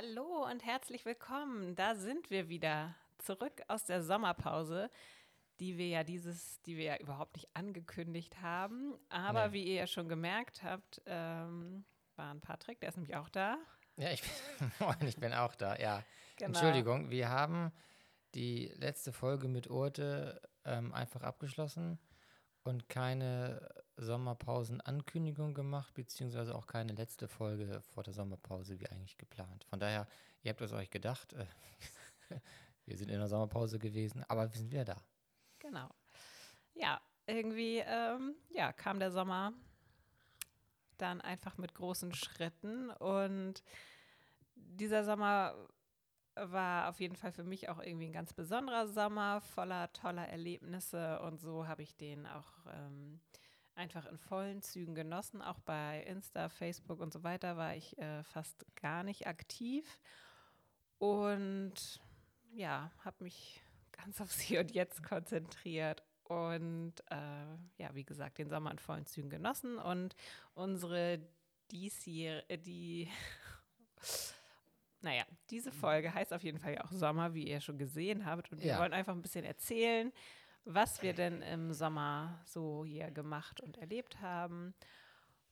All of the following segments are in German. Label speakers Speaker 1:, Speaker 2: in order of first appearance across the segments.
Speaker 1: Hallo und herzlich willkommen. Da sind wir wieder zurück aus der Sommerpause, die wir ja dieses, die wir ja überhaupt nicht angekündigt haben. Aber nee. wie ihr ja schon gemerkt habt, ähm, war ein Patrick, der ist nämlich auch da.
Speaker 2: Ja, ich bin, ich bin auch da, ja. Genau. Entschuldigung, wir haben die letzte Folge mit Urte ähm, einfach abgeschlossen und keine Sommerpausen-Ankündigung gemacht, beziehungsweise auch keine letzte Folge vor der Sommerpause wie eigentlich geplant. Von daher, ihr habt es euch gedacht, äh, wir sind in der Sommerpause gewesen, aber wir sind wieder da.
Speaker 1: Genau. Ja, irgendwie ähm, ja, kam der Sommer dann einfach mit großen Schritten und dieser Sommer war auf jeden Fall für mich auch irgendwie ein ganz besonderer Sommer, voller toller Erlebnisse und so habe ich den auch ähm, einfach in vollen Zügen genossen. Auch bei Insta, Facebook und so weiter war ich äh, fast gar nicht aktiv und ja, habe mich ganz aufs Hier und Jetzt konzentriert und äh, ja, wie gesagt, den Sommer in vollen Zügen genossen und unsere diesjährige, äh, die naja, diese Folge heißt auf jeden Fall ja auch Sommer, wie ihr schon gesehen habt. Und wir ja. wollen einfach ein bisschen erzählen, was wir denn im Sommer so hier gemacht und erlebt haben.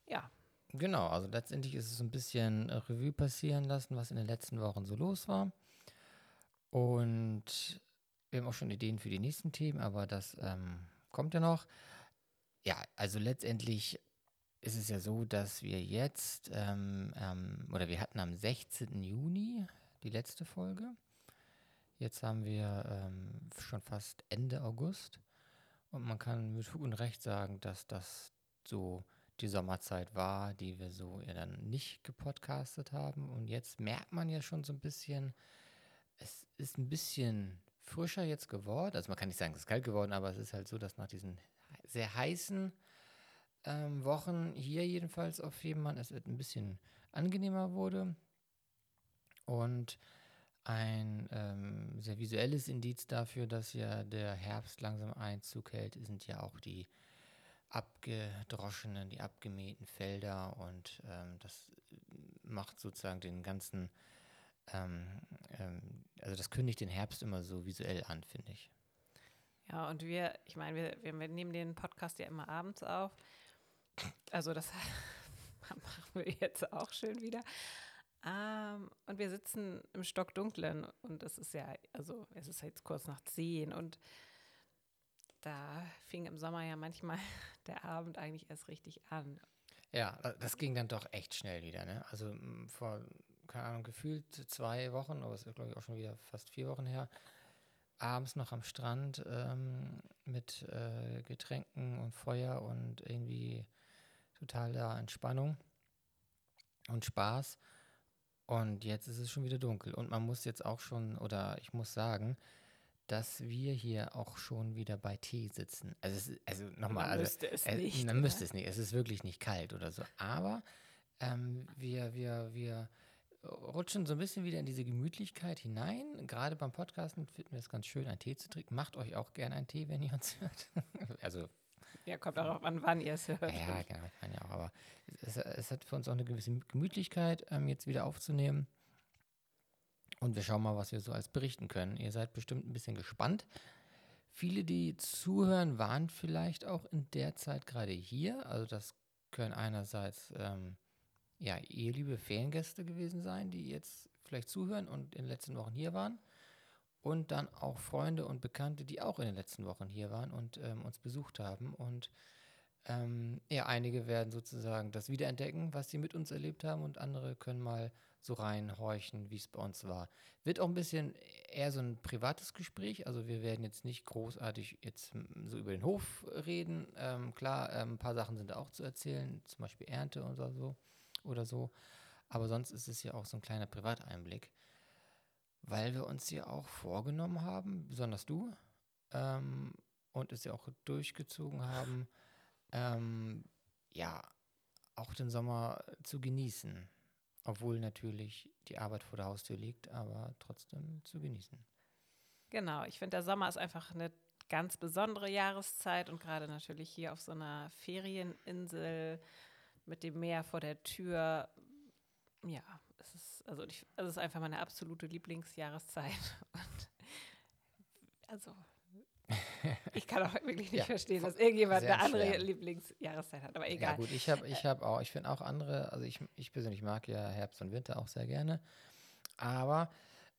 Speaker 1: Ja.
Speaker 2: Genau, also letztendlich ist es ein bisschen Revue passieren lassen, was in den letzten Wochen so los war. Und wir haben auch schon Ideen für die nächsten Themen, aber das ähm, kommt ja noch. Ja, also letztendlich ist es ja so, dass wir jetzt, ähm, ähm, oder wir hatten am 16. Juni die letzte Folge. Jetzt haben wir ähm, schon fast Ende August. Und man kann mit Fug und Recht sagen, dass das so die Sommerzeit war, die wir so ja dann nicht gepodcastet haben. Und jetzt merkt man ja schon so ein bisschen, es ist ein bisschen frischer jetzt geworden. Also man kann nicht sagen, es ist kalt geworden, aber es ist halt so, dass nach diesen sehr heißen ähm, Wochen hier jedenfalls auf Fehmarn es ein bisschen angenehmer wurde. Und ein ähm, sehr visuelles Indiz dafür, dass ja der Herbst langsam Einzug hält, sind ja auch die abgedroschenen, die abgemähten Felder und ähm, das macht sozusagen den ganzen, ähm, ähm, also das kündigt den Herbst immer so visuell an, finde ich.
Speaker 1: Ja, und wir, ich meine, wir, wir nehmen den Podcast ja immer abends auf also das machen wir jetzt auch schön wieder. Ähm, und wir sitzen im Stockdunklen und es ist ja, also es ist jetzt kurz nach zehn und da fing im Sommer ja manchmal der Abend eigentlich erst richtig an.
Speaker 2: Ja, das ging dann doch echt schnell wieder. Ne? Also vor, keine Ahnung, gefühlt zwei Wochen, aber es ist glaube ich auch schon wieder fast vier Wochen her, abends noch am Strand ähm, mit äh, Getränken und Feuer und irgendwie totaler Entspannung und Spaß. Und jetzt ist es schon wieder dunkel. Und man muss jetzt auch schon, oder ich muss sagen, dass wir hier auch schon wieder bei Tee sitzen. Also, es, also nochmal,
Speaker 1: man also, müsste es
Speaker 2: äh,
Speaker 1: nicht.
Speaker 2: Man müsste es nicht. Es ist wirklich nicht kalt oder so. Aber ähm, wir, wir, wir rutschen so ein bisschen wieder in diese Gemütlichkeit hinein. Gerade beim Podcasten finden wir es ganz schön, einen Tee zu trinken. Macht euch auch gerne einen Tee, wenn ihr uns hört. also
Speaker 1: ja, kommt auch an, wann ihr es hört.
Speaker 2: Ja, genau, kann ja auch. Aber es, es, hat für uns auch eine gewisse Gemütlichkeit, ähm, jetzt wieder aufzunehmen. Und wir schauen mal, was wir so als berichten können. Ihr seid bestimmt ein bisschen gespannt. Viele, die zuhören, waren vielleicht auch in der Zeit gerade hier. Also das können einerseits ähm, ja, ihr liebe Feriengäste gewesen sein, die jetzt vielleicht zuhören und in den letzten Wochen hier waren und dann auch Freunde und Bekannte, die auch in den letzten Wochen hier waren und ähm, uns besucht haben. Und ähm, ja, einige werden sozusagen das wiederentdecken, was sie mit uns erlebt haben, und andere können mal so reinhorchen, wie es bei uns war. Wird auch ein bisschen eher so ein privates Gespräch. Also wir werden jetzt nicht großartig jetzt so über den Hof reden. Ähm, klar, ähm, ein paar Sachen sind auch zu erzählen, zum Beispiel Ernte oder so oder so. Aber sonst ist es ja auch so ein kleiner Privateinblick weil wir uns ja auch vorgenommen haben, besonders du, ähm, und es ja auch durchgezogen haben, ähm, ja, auch den Sommer zu genießen. Obwohl natürlich die Arbeit vor der Haustür liegt, aber trotzdem zu genießen.
Speaker 1: Genau, ich finde, der Sommer ist einfach eine ganz besondere Jahreszeit und gerade natürlich hier auf so einer Ferieninsel mit dem Meer vor der Tür, ja, es ist also, ich, es ist einfach meine absolute Lieblingsjahreszeit. Und also ich kann auch wirklich nicht ja, verstehen, dass irgendjemand eine andere schwer. Lieblingsjahreszeit hat, aber egal.
Speaker 2: Ja gut, ich habe ich hab auch, ich finde auch andere, also ich, ich persönlich mag ja Herbst und Winter auch sehr gerne, aber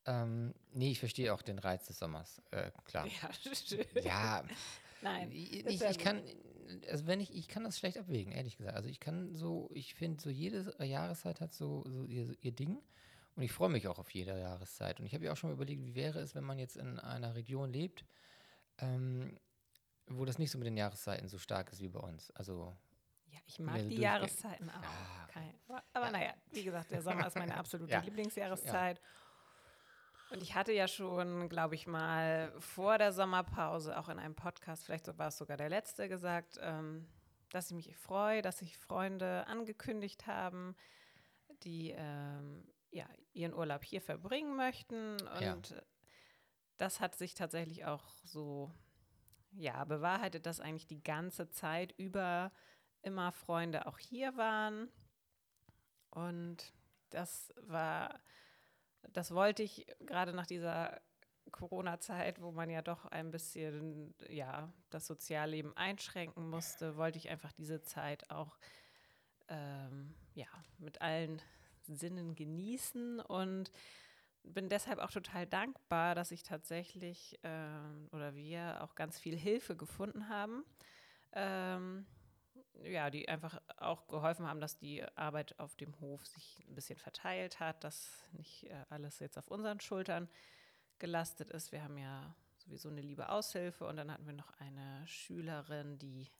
Speaker 2: ähm, nee, ich verstehe auch den Reiz des Sommers, äh, klar. Ja, schön. Ja, Nein. Ich, ich, ich kann, also wenn ich, ich kann das schlecht abwägen, ehrlich gesagt. Also ich kann so, ich finde so jede Jahreszeit hat so, so ihr, ihr Ding. Und ich freue mich auch auf jede Jahreszeit. Und ich habe ja auch schon mal überlegt, wie wäre es, wenn man jetzt in einer Region lebt, ähm, wo das nicht so mit den Jahreszeiten so stark ist wie bei uns. Also
Speaker 1: ja, ich mag die Jahreszeiten auch. Ja. Kein, aber ja. naja, wie gesagt, der Sommer ist meine absolute ja. Lieblingsjahreszeit. Und ich hatte ja schon, glaube ich mal, vor der Sommerpause auch in einem Podcast, vielleicht war es sogar der letzte, gesagt, ähm, dass ich mich freue, dass sich Freunde angekündigt haben, die ähm, ja, ihren Urlaub hier verbringen möchten. Und ja. Das hat sich tatsächlich auch so ja, bewahrheitet, dass eigentlich die ganze Zeit über immer Freunde auch hier waren. Und das war das wollte ich gerade nach dieser Corona-Zeit, wo man ja doch ein bisschen ja, das Sozialleben einschränken musste, wollte ich einfach diese Zeit auch ähm, ja, mit allen Sinnen genießen und bin deshalb auch total dankbar, dass ich tatsächlich ähm, oder wir auch ganz viel Hilfe gefunden haben. Ähm, ja, die einfach auch geholfen haben, dass die Arbeit auf dem Hof sich ein bisschen verteilt hat, dass nicht äh, alles jetzt auf unseren Schultern gelastet ist. Wir haben ja sowieso eine liebe Aushilfe und dann hatten wir noch eine Schülerin, die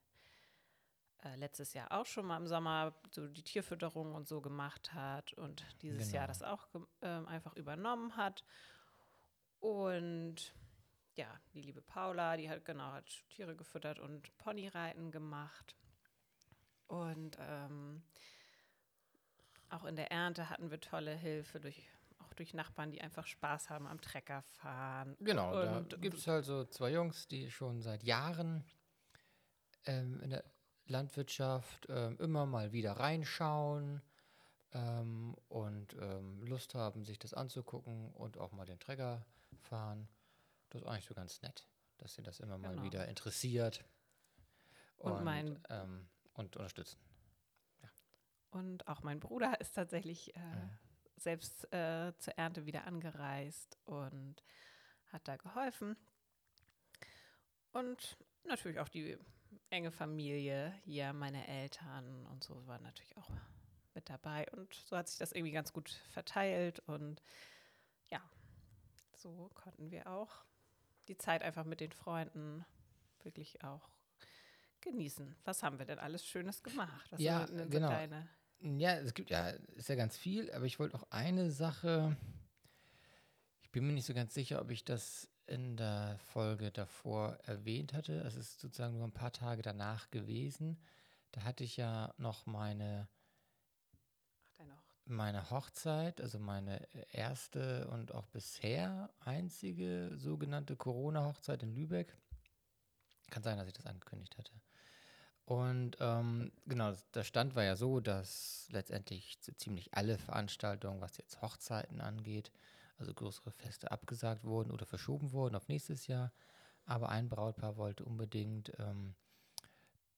Speaker 1: äh, letztes Jahr auch schon mal im Sommer so die Tierfütterung und so gemacht hat und dieses genau. Jahr das auch äh, einfach übernommen hat. Und ja, die liebe Paula, die hat genau hat Tiere gefüttert und Ponyreiten gemacht. Und ähm, auch in der Ernte hatten wir tolle Hilfe durch auch durch Nachbarn, die einfach Spaß haben am Trecker fahren.
Speaker 2: Genau, und, da gibt es halt so zwei Jungs, die schon seit Jahren ähm, in der Landwirtschaft ähm, immer mal wieder reinschauen ähm, und ähm, Lust haben, sich das anzugucken und auch mal den Trecker fahren. Das ist eigentlich so ganz nett, dass sie das immer mal genau. wieder interessiert.
Speaker 1: Und, und mein
Speaker 2: ähm, und unterstützen.
Speaker 1: Ja. Und auch mein Bruder ist tatsächlich äh, ja. selbst äh, zur Ernte wieder angereist und hat da geholfen. Und natürlich auch die enge Familie hier, meine Eltern und so waren natürlich auch mit dabei. Und so hat sich das irgendwie ganz gut verteilt. Und ja, so konnten wir auch die Zeit einfach mit den Freunden wirklich auch genießen. Was haben wir denn alles Schönes gemacht? Was
Speaker 2: ja, genau. Deine? Ja, es gibt ja, ist ja ganz viel, aber ich wollte auch eine Sache, ich bin mir nicht so ganz sicher, ob ich das in der Folge davor erwähnt hatte. Es ist sozusagen nur ein paar Tage danach gewesen. Da hatte ich ja noch meine, meine Hochzeit, also meine erste und auch bisher einzige sogenannte Corona-Hochzeit in Lübeck. Kann sein, dass ich das angekündigt hatte. Und ähm, genau, der Stand war ja so, dass letztendlich so ziemlich alle Veranstaltungen, was jetzt Hochzeiten angeht, also größere Feste abgesagt wurden oder verschoben wurden auf nächstes Jahr. Aber ein Brautpaar wollte unbedingt ähm,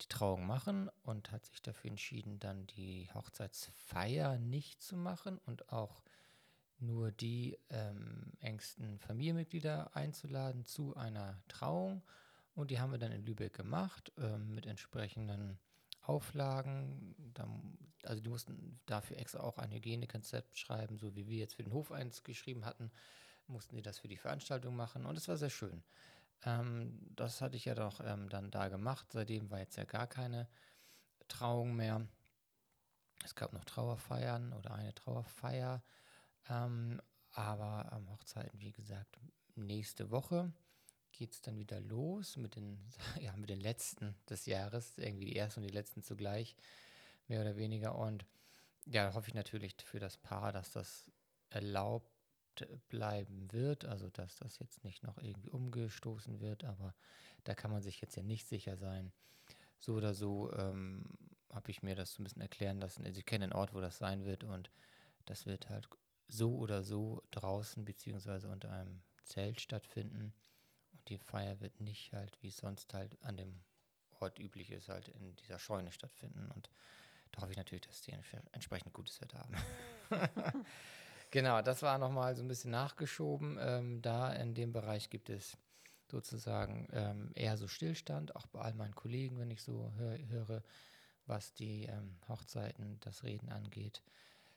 Speaker 2: die Trauung machen und hat sich dafür entschieden, dann die Hochzeitsfeier nicht zu machen und auch nur die ähm, engsten Familienmitglieder einzuladen zu einer Trauung und die haben wir dann in Lübeck gemacht ähm, mit entsprechenden Auflagen. Da, also die mussten dafür extra auch ein Hygienekonzept schreiben, so wie wir jetzt für den Hof eins geschrieben hatten, mussten die das für die Veranstaltung machen und es war sehr schön. Ähm, das hatte ich ja doch ähm, dann da gemacht. Seitdem war jetzt ja gar keine Trauung mehr. Es gab noch Trauerfeiern oder eine Trauerfeier. Ähm, aber am Hochzeiten, wie gesagt, nächste Woche geht es dann wieder los mit den, ja, mit den letzten des Jahres, irgendwie die ersten und die letzten zugleich, mehr oder weniger. Und ja, hoffe ich natürlich für das Paar, dass das erlaubt bleiben wird, also dass das jetzt nicht noch irgendwie umgestoßen wird, aber da kann man sich jetzt ja nicht sicher sein. So oder so ähm, habe ich mir das so ein bisschen erklären lassen. Also ich kenne den Ort, wo das sein wird und das wird halt so oder so draußen beziehungsweise unter einem Zelt stattfinden. Und die Feier wird nicht halt, wie es sonst halt an dem Ort üblich ist, halt in dieser Scheune stattfinden. Und da hoffe ich natürlich, dass die entsprechend gutes Wetter haben. genau, das war nochmal so ein bisschen nachgeschoben. Ähm, da in dem Bereich gibt es sozusagen ähm, eher so Stillstand, auch bei all meinen Kollegen, wenn ich so hör, höre, was die ähm, Hochzeiten, das Reden angeht.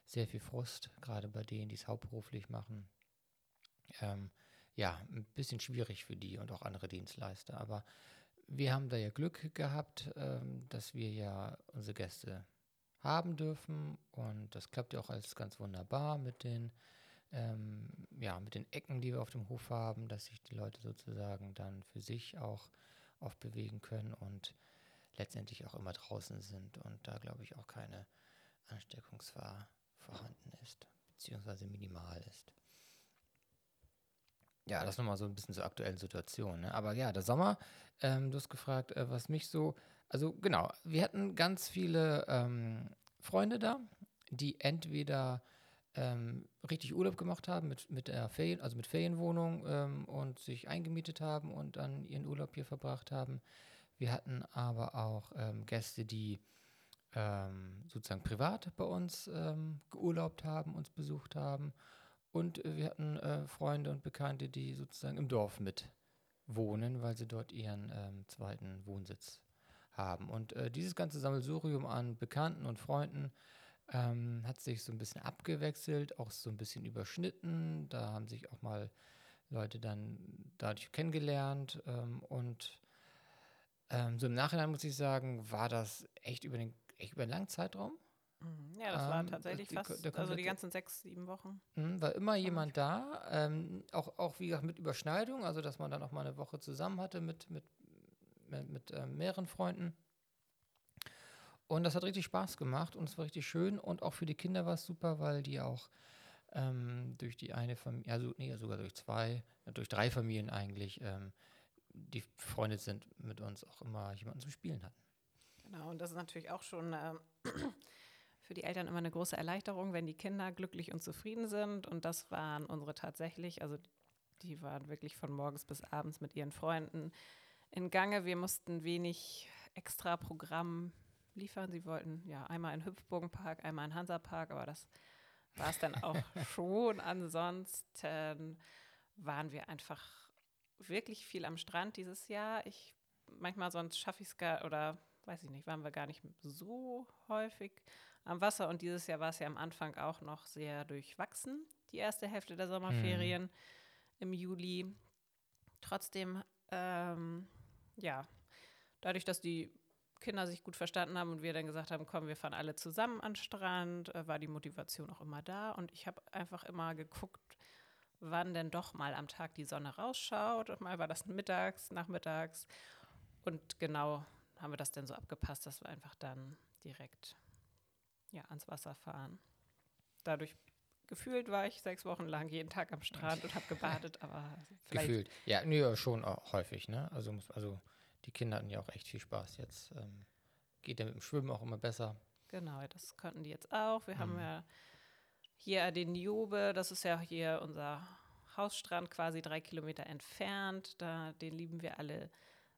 Speaker 2: Sehr viel Frust, gerade bei denen, die es hauptberuflich machen. Ähm, ja, ein bisschen schwierig für die und auch andere Dienstleister. Aber wir haben da ja Glück gehabt, ähm, dass wir ja unsere Gäste haben dürfen. Und das klappt ja auch alles ganz wunderbar mit den, ähm, ja, mit den Ecken, die wir auf dem Hof haben, dass sich die Leute sozusagen dann für sich auch oft bewegen können und letztendlich auch immer draußen sind und da glaube ich auch keine Ansteckungsgefahr vorhanden ist, beziehungsweise minimal ist. Ja, das nochmal so ein bisschen zur aktuellen Situation. Ne? Aber ja, der Sommer, ähm, du hast gefragt, äh, was mich so, also genau, wir hatten ganz viele ähm, Freunde da, die entweder ähm, richtig Urlaub gemacht haben mit, mit der Ferien, also mit Ferienwohnung ähm, und sich eingemietet haben und dann ihren Urlaub hier verbracht haben. Wir hatten aber auch ähm, Gäste, die ähm, sozusagen privat bei uns geurlaubt haben, uns besucht haben und wir hatten äh, Freunde und Bekannte, die sozusagen im Dorf mit wohnen, weil sie dort ihren ähm, zweiten Wohnsitz haben. Und äh, dieses ganze Sammelsurium an Bekannten und Freunden ähm, hat sich so ein bisschen abgewechselt, auch so ein bisschen überschnitten. Da haben sich auch mal Leute dann dadurch kennengelernt. Ähm, und ähm, so im Nachhinein muss ich sagen, war das echt über, den, echt über einen langen Zeitraum.
Speaker 1: Mhm. Ja, das ähm, war tatsächlich die, fast, also die ganzen sechs, sieben Wochen.
Speaker 2: Mh, war immer jemand da, ähm, auch, auch wie gesagt mit Überschneidung, also dass man dann auch mal eine Woche zusammen hatte mit, mit, mit, mit äh, mehreren Freunden. Und das hat richtig Spaß gemacht und es war richtig schön und auch für die Kinder war es super, weil die auch ähm, durch die eine Familie, also nee, sogar durch zwei, durch drei Familien eigentlich, ähm, die Freunde sind mit uns auch immer jemanden zum Spielen hatten.
Speaker 1: Genau, und das ist natürlich auch schon ähm, für die Eltern immer eine große Erleichterung, wenn die Kinder glücklich und zufrieden sind. Und das waren unsere tatsächlich. Also die waren wirklich von morgens bis abends mit ihren Freunden in Gange. Wir mussten wenig extra Programm liefern. Sie wollten ja einmal einen Hüpfbogenpark, einmal einen Hansapark, aber das war es dann auch schon. Ansonsten waren wir einfach wirklich viel am Strand dieses Jahr. Ich manchmal sonst schaffe ich es gar oder weiß ich nicht, waren wir gar nicht so häufig am Wasser. Und dieses Jahr war es ja am Anfang auch noch sehr durchwachsen, die erste Hälfte der Sommerferien mhm. im Juli. Trotzdem, ähm, ja, dadurch, dass die Kinder sich gut verstanden haben und wir dann gesagt haben, komm, wir fahren alle zusammen an den Strand, äh, war die Motivation auch immer da. Und ich habe einfach immer geguckt, wann denn doch mal am Tag die Sonne rausschaut. Und mal war das mittags, nachmittags. Und genau haben wir das dann so abgepasst, dass wir einfach dann direkt ja, ans Wasser fahren. Dadurch gefühlt war ich sechs Wochen lang jeden Tag am Strand und habe gebadet, aber vielleicht. Gefühlt,
Speaker 2: ja, nee, schon auch häufig, ne? Also, also die Kinder hatten ja auch echt viel Spaß. Jetzt ähm, geht ja mit dem Schwimmen auch immer besser.
Speaker 1: Genau, das konnten die jetzt auch. Wir mhm. haben ja hier den Niobe, das ist ja hier unser Hausstrand quasi drei Kilometer entfernt. Da, den lieben wir alle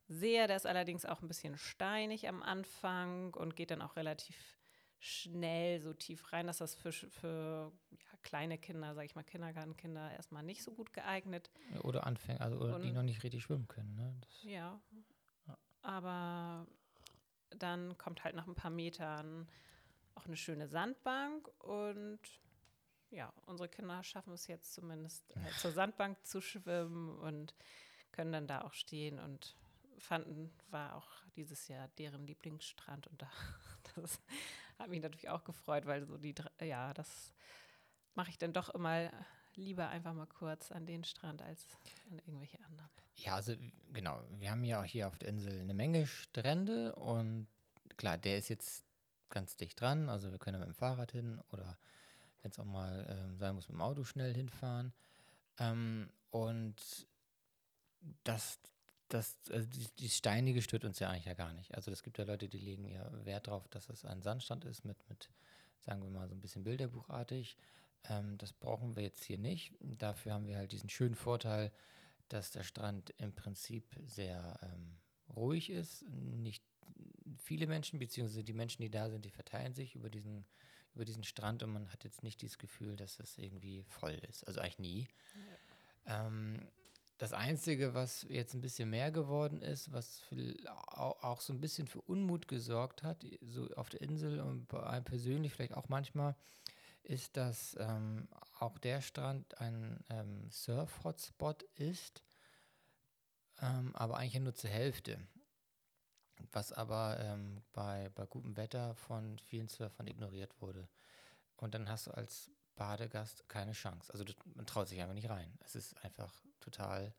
Speaker 1: sehr. Der ist allerdings auch ein bisschen steinig am Anfang und geht dann auch relativ schnell so tief rein, dass das für, für ja, kleine Kinder, sage ich mal, Kindergartenkinder erstmal nicht so gut geeignet.
Speaker 2: Oder Anfänger, also oder und, die noch nicht richtig schwimmen können. Ne?
Speaker 1: Ja, ja, aber dann kommt halt nach ein paar Metern auch eine schöne Sandbank und ja, unsere Kinder schaffen es jetzt zumindest äh, zur Sandbank zu schwimmen und können dann da auch stehen und fanden, war auch dieses Jahr deren Lieblingsstrand und da, das hat mich natürlich auch gefreut, weil so die, ja, das mache ich dann doch immer lieber einfach mal kurz an den Strand als an irgendwelche anderen.
Speaker 2: Ja, also genau, wir haben ja auch hier auf der Insel eine Menge Strände und klar, der ist jetzt ganz dicht dran, also wir können mit dem Fahrrad hin oder wenn es auch mal ähm, sein muss, mit dem Auto schnell hinfahren. Ähm, und das, das, also die, die, Steinige stört uns ja eigentlich ja gar nicht. Also es gibt ja Leute, die legen ja Wert darauf, dass es ein Sandstand ist mit, mit, sagen wir mal, so ein bisschen bilderbuchartig. Ähm, das brauchen wir jetzt hier nicht. Dafür haben wir halt diesen schönen Vorteil, dass der Strand im Prinzip sehr ähm, ruhig ist. Nicht viele Menschen, beziehungsweise die Menschen, die da sind, die verteilen sich über diesen, über diesen Strand und man hat jetzt nicht dieses Gefühl, dass das irgendwie voll ist. Also eigentlich nie. Ja. Ähm, das Einzige, was jetzt ein bisschen mehr geworden ist, was auch so ein bisschen für Unmut gesorgt hat, so auf der Insel und bei einem persönlich vielleicht auch manchmal, ist, dass ähm, auch der Strand ein ähm, Surf-Hotspot ist, ähm, aber eigentlich nur zur Hälfte. Was aber ähm, bei, bei gutem Wetter von vielen Surfern ignoriert wurde. Und dann hast du als Badegast keine Chance. Also man traut sich einfach nicht rein. Es ist einfach total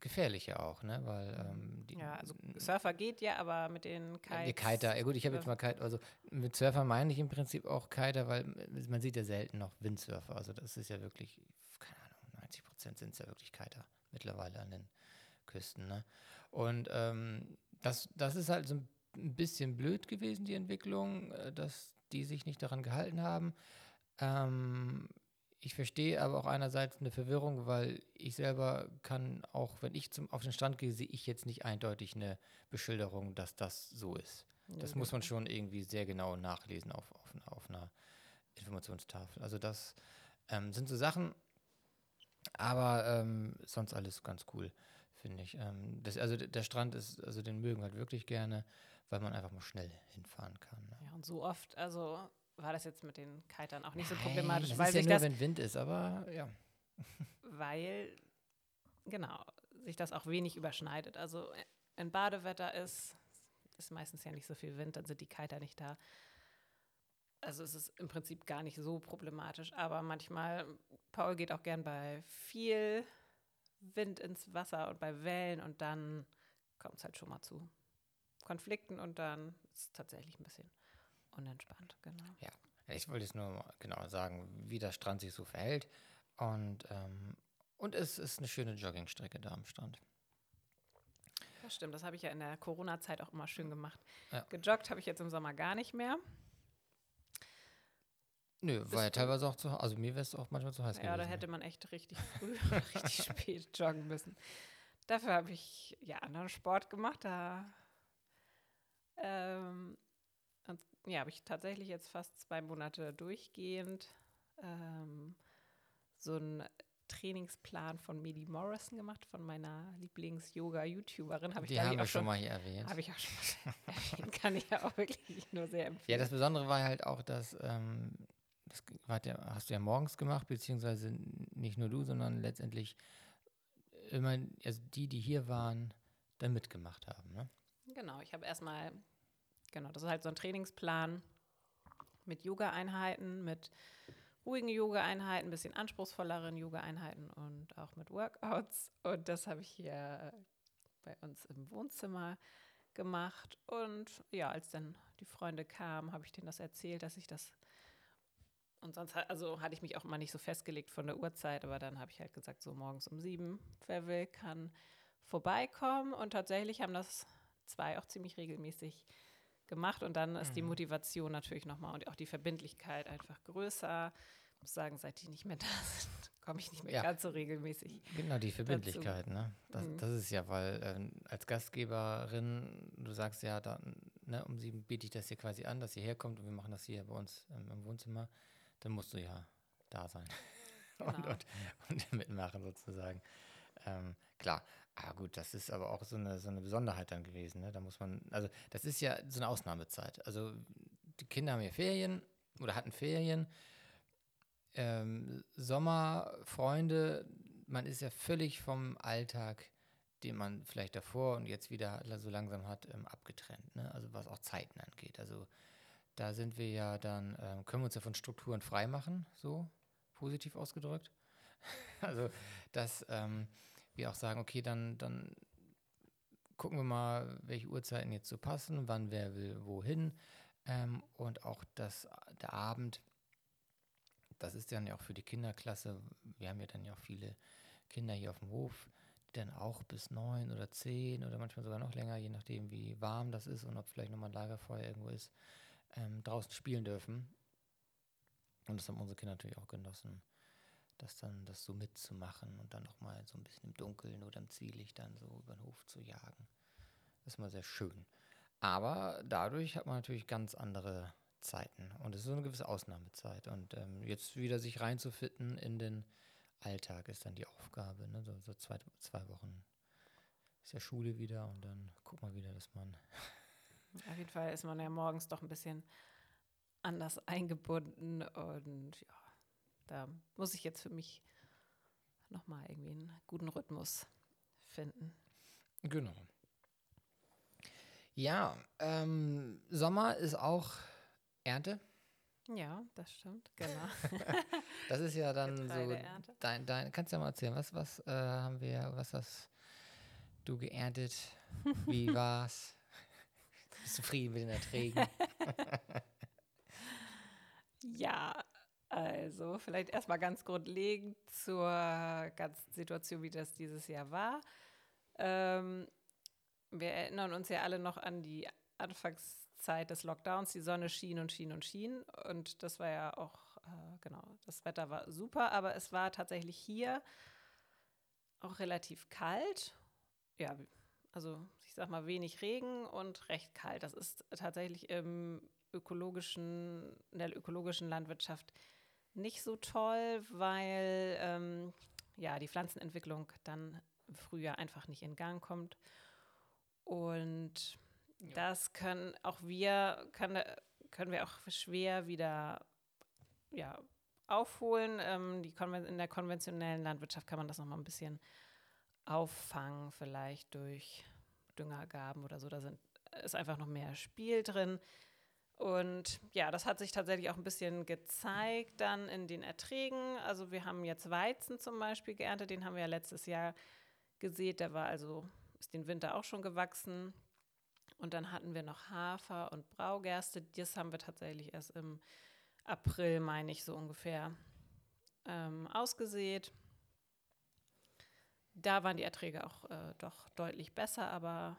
Speaker 2: gefährlich ja auch, ne? Weil ähm,
Speaker 1: die, ja, also Surfer geht ja, aber mit den
Speaker 2: Kites. Die Kiter, ja gut, ich habe jetzt mal Kite, also mit Surfer meine ich im Prinzip auch Kiter, weil man sieht ja selten noch Windsurfer. Also das ist ja wirklich, keine Ahnung, 90 Prozent sind es ja wirklich Kiter mittlerweile an den Küsten, ne? Und ähm, das, das ist halt so ein bisschen blöd gewesen, die Entwicklung, äh, dass die sich nicht daran gehalten haben. Ähm, ich verstehe aber auch einerseits eine Verwirrung, weil ich selber kann auch, wenn ich zum, auf den Strand gehe, sehe ich jetzt nicht eindeutig eine Beschilderung, dass das so ist. Das ja, muss man schon irgendwie sehr genau nachlesen auf, auf, auf einer Informationstafel. Also das ähm, sind so Sachen, aber ähm, sonst alles ganz cool, finde ich. Ähm, das, also der Strand ist, also den mögen halt wirklich gerne, weil man einfach mal schnell hinfahren kann. Ne?
Speaker 1: Ja, und so oft, also war das jetzt mit den Kitern auch nicht so problematisch.
Speaker 2: Das weil ist ja sich nur, das, wenn Wind ist, aber ja.
Speaker 1: Weil, genau, sich das auch wenig überschneidet. Also in Badewetter ist, ist meistens ja nicht so viel Wind, dann sind die Kiter nicht da. Also es ist im Prinzip gar nicht so problematisch, aber manchmal, Paul geht auch gern bei viel Wind ins Wasser und bei Wellen und dann kommt es halt schon mal zu Konflikten und dann ist es tatsächlich ein bisschen unentspannt, genau.
Speaker 2: Ja, ich wollte jetzt nur genau sagen, wie der Strand sich so verhält. Und, ähm, und es ist eine schöne Joggingstrecke da am Strand.
Speaker 1: Das stimmt, das habe ich ja in der Corona-Zeit auch immer schön gemacht. Ja. Gejoggt habe ich jetzt im Sommer gar nicht mehr.
Speaker 2: Nö, war ja teilweise auch zu heiß. Also mir wäre es auch manchmal zu heiß
Speaker 1: ja,
Speaker 2: gewesen.
Speaker 1: Ja, da hätte man echt richtig früh oder richtig spät joggen müssen. Dafür habe ich ja anderen Sport gemacht. Da ähm, ja, habe ich tatsächlich jetzt fast zwei Monate durchgehend ähm, so einen Trainingsplan von Medi Morrison gemacht, von meiner Lieblings-Yoga-YouTuberin.
Speaker 2: Hab Die haben wir schon mal hier erwähnt.
Speaker 1: Habe ich auch schon mal erwähnt. Kann ich ja auch wirklich nur sehr empfehlen.
Speaker 2: Ja, das Besondere war halt auch, dass ähm, das ja, hast du ja morgens gemacht, beziehungsweise nicht nur du, sondern letztendlich immer, also die, die hier waren, dann mitgemacht haben. Ne?
Speaker 1: Genau, ich habe erstmal Genau, das ist halt so ein Trainingsplan mit Yoga-Einheiten, mit ruhigen Yoga-Einheiten, ein bisschen anspruchsvolleren Yoga-Einheiten und auch mit Workouts. Und das habe ich hier bei uns im Wohnzimmer gemacht. Und ja, als dann die Freunde kamen, habe ich denen das erzählt, dass ich das. Und sonst also hatte ich mich auch immer nicht so festgelegt von der Uhrzeit, aber dann habe ich halt gesagt, so morgens um sieben, wer will, kann vorbeikommen. Und tatsächlich haben das zwei auch ziemlich regelmäßig gemacht und dann ist die mhm. Motivation natürlich nochmal und auch die Verbindlichkeit einfach größer. Ich muss sagen, seit die nicht mehr da sind, komme ich nicht mehr ja. ganz so regelmäßig.
Speaker 2: Genau, die Verbindlichkeit, ne? Das, mhm. das, ist ja, weil äh, als Gastgeberin, du sagst ja, da, ne, um sieben biete ich das hier quasi an, dass ihr herkommt und wir machen das hier bei uns ähm, im Wohnzimmer, dann musst du ja da sein genau. und, und, und, mitmachen sozusagen. Ähm, klar, Ah, gut, das ist aber auch so eine, so eine Besonderheit dann gewesen. Ne? Da muss man, also das ist ja so eine Ausnahmezeit. Also die Kinder haben ja Ferien oder hatten Ferien. Ähm, Sommer, Freunde, man ist ja völlig vom Alltag, den man vielleicht davor und jetzt wieder so langsam hat, ähm, abgetrennt. Ne? Also was auch Zeiten angeht. Also da sind wir ja dann, ähm, können wir uns ja von Strukturen freimachen, so positiv ausgedrückt. also das ähm, wir auch sagen, okay, dann, dann gucken wir mal, welche Uhrzeiten jetzt so passen, wann wer will wohin. Ähm, und auch das, der Abend, das ist dann ja auch für die Kinderklasse, wir haben ja dann ja auch viele Kinder hier auf dem Hof, die dann auch bis neun oder zehn oder manchmal sogar noch länger, je nachdem wie warm das ist und ob vielleicht nochmal ein Lagerfeuer irgendwo ist, ähm, draußen spielen dürfen. Und das haben unsere Kinder natürlich auch genossen, das dann das so mitzumachen und dann noch mal so ein bisschen im Dunkeln oder im Zwielicht dann so über den Hof zu jagen. Das ist immer sehr schön. Aber dadurch hat man natürlich ganz andere Zeiten und es ist so eine gewisse Ausnahmezeit. Und ähm, jetzt wieder sich reinzufitten in den Alltag ist dann die Aufgabe. Ne? So, so zwei, zwei Wochen ist ja Schule wieder und dann guck mal wieder, dass man.
Speaker 1: Auf jeden Fall ist man ja morgens doch ein bisschen anders eingebunden und ja, da muss ich jetzt für mich nochmal irgendwie einen guten Rhythmus finden.
Speaker 2: Genau. Ja, ähm, Sommer ist auch Ernte.
Speaker 1: Ja, das stimmt, genau.
Speaker 2: das ist ja dann so dein, dein, kannst du ja mal erzählen, was, was äh, haben wir, was hast du geerntet? Wie war's? Bist du zufrieden mit den Erträgen?
Speaker 1: ja, also vielleicht erstmal ganz grundlegend zur ganzen Situation, wie das dieses Jahr war. Ähm, wir erinnern uns ja alle noch an die Anfangszeit des Lockdowns. Die Sonne schien und schien und schien. Und das war ja auch, äh, genau, das Wetter war super, aber es war tatsächlich hier auch relativ kalt. Ja, also ich sag mal wenig Regen und recht kalt. Das ist tatsächlich im ökologischen, in der ökologischen Landwirtschaft nicht so toll, weil ähm, ja die Pflanzenentwicklung dann im Frühjahr einfach nicht in Gang kommt. Und ja. das können auch wir, können, können wir auch schwer wieder ja, aufholen. Ähm, die in der konventionellen Landwirtschaft kann man das nochmal ein bisschen auffangen, vielleicht durch Düngergaben oder so. Da sind, ist einfach noch mehr Spiel drin. Und ja, das hat sich tatsächlich auch ein bisschen gezeigt dann in den Erträgen. Also wir haben jetzt Weizen zum Beispiel geerntet, den haben wir ja letztes Jahr gesät. Der war also ist den Winter auch schon gewachsen. Und dann hatten wir noch Hafer und Braugerste. Das haben wir tatsächlich erst im April, meine ich, so ungefähr ähm, ausgesät. Da waren die Erträge auch äh, doch deutlich besser, aber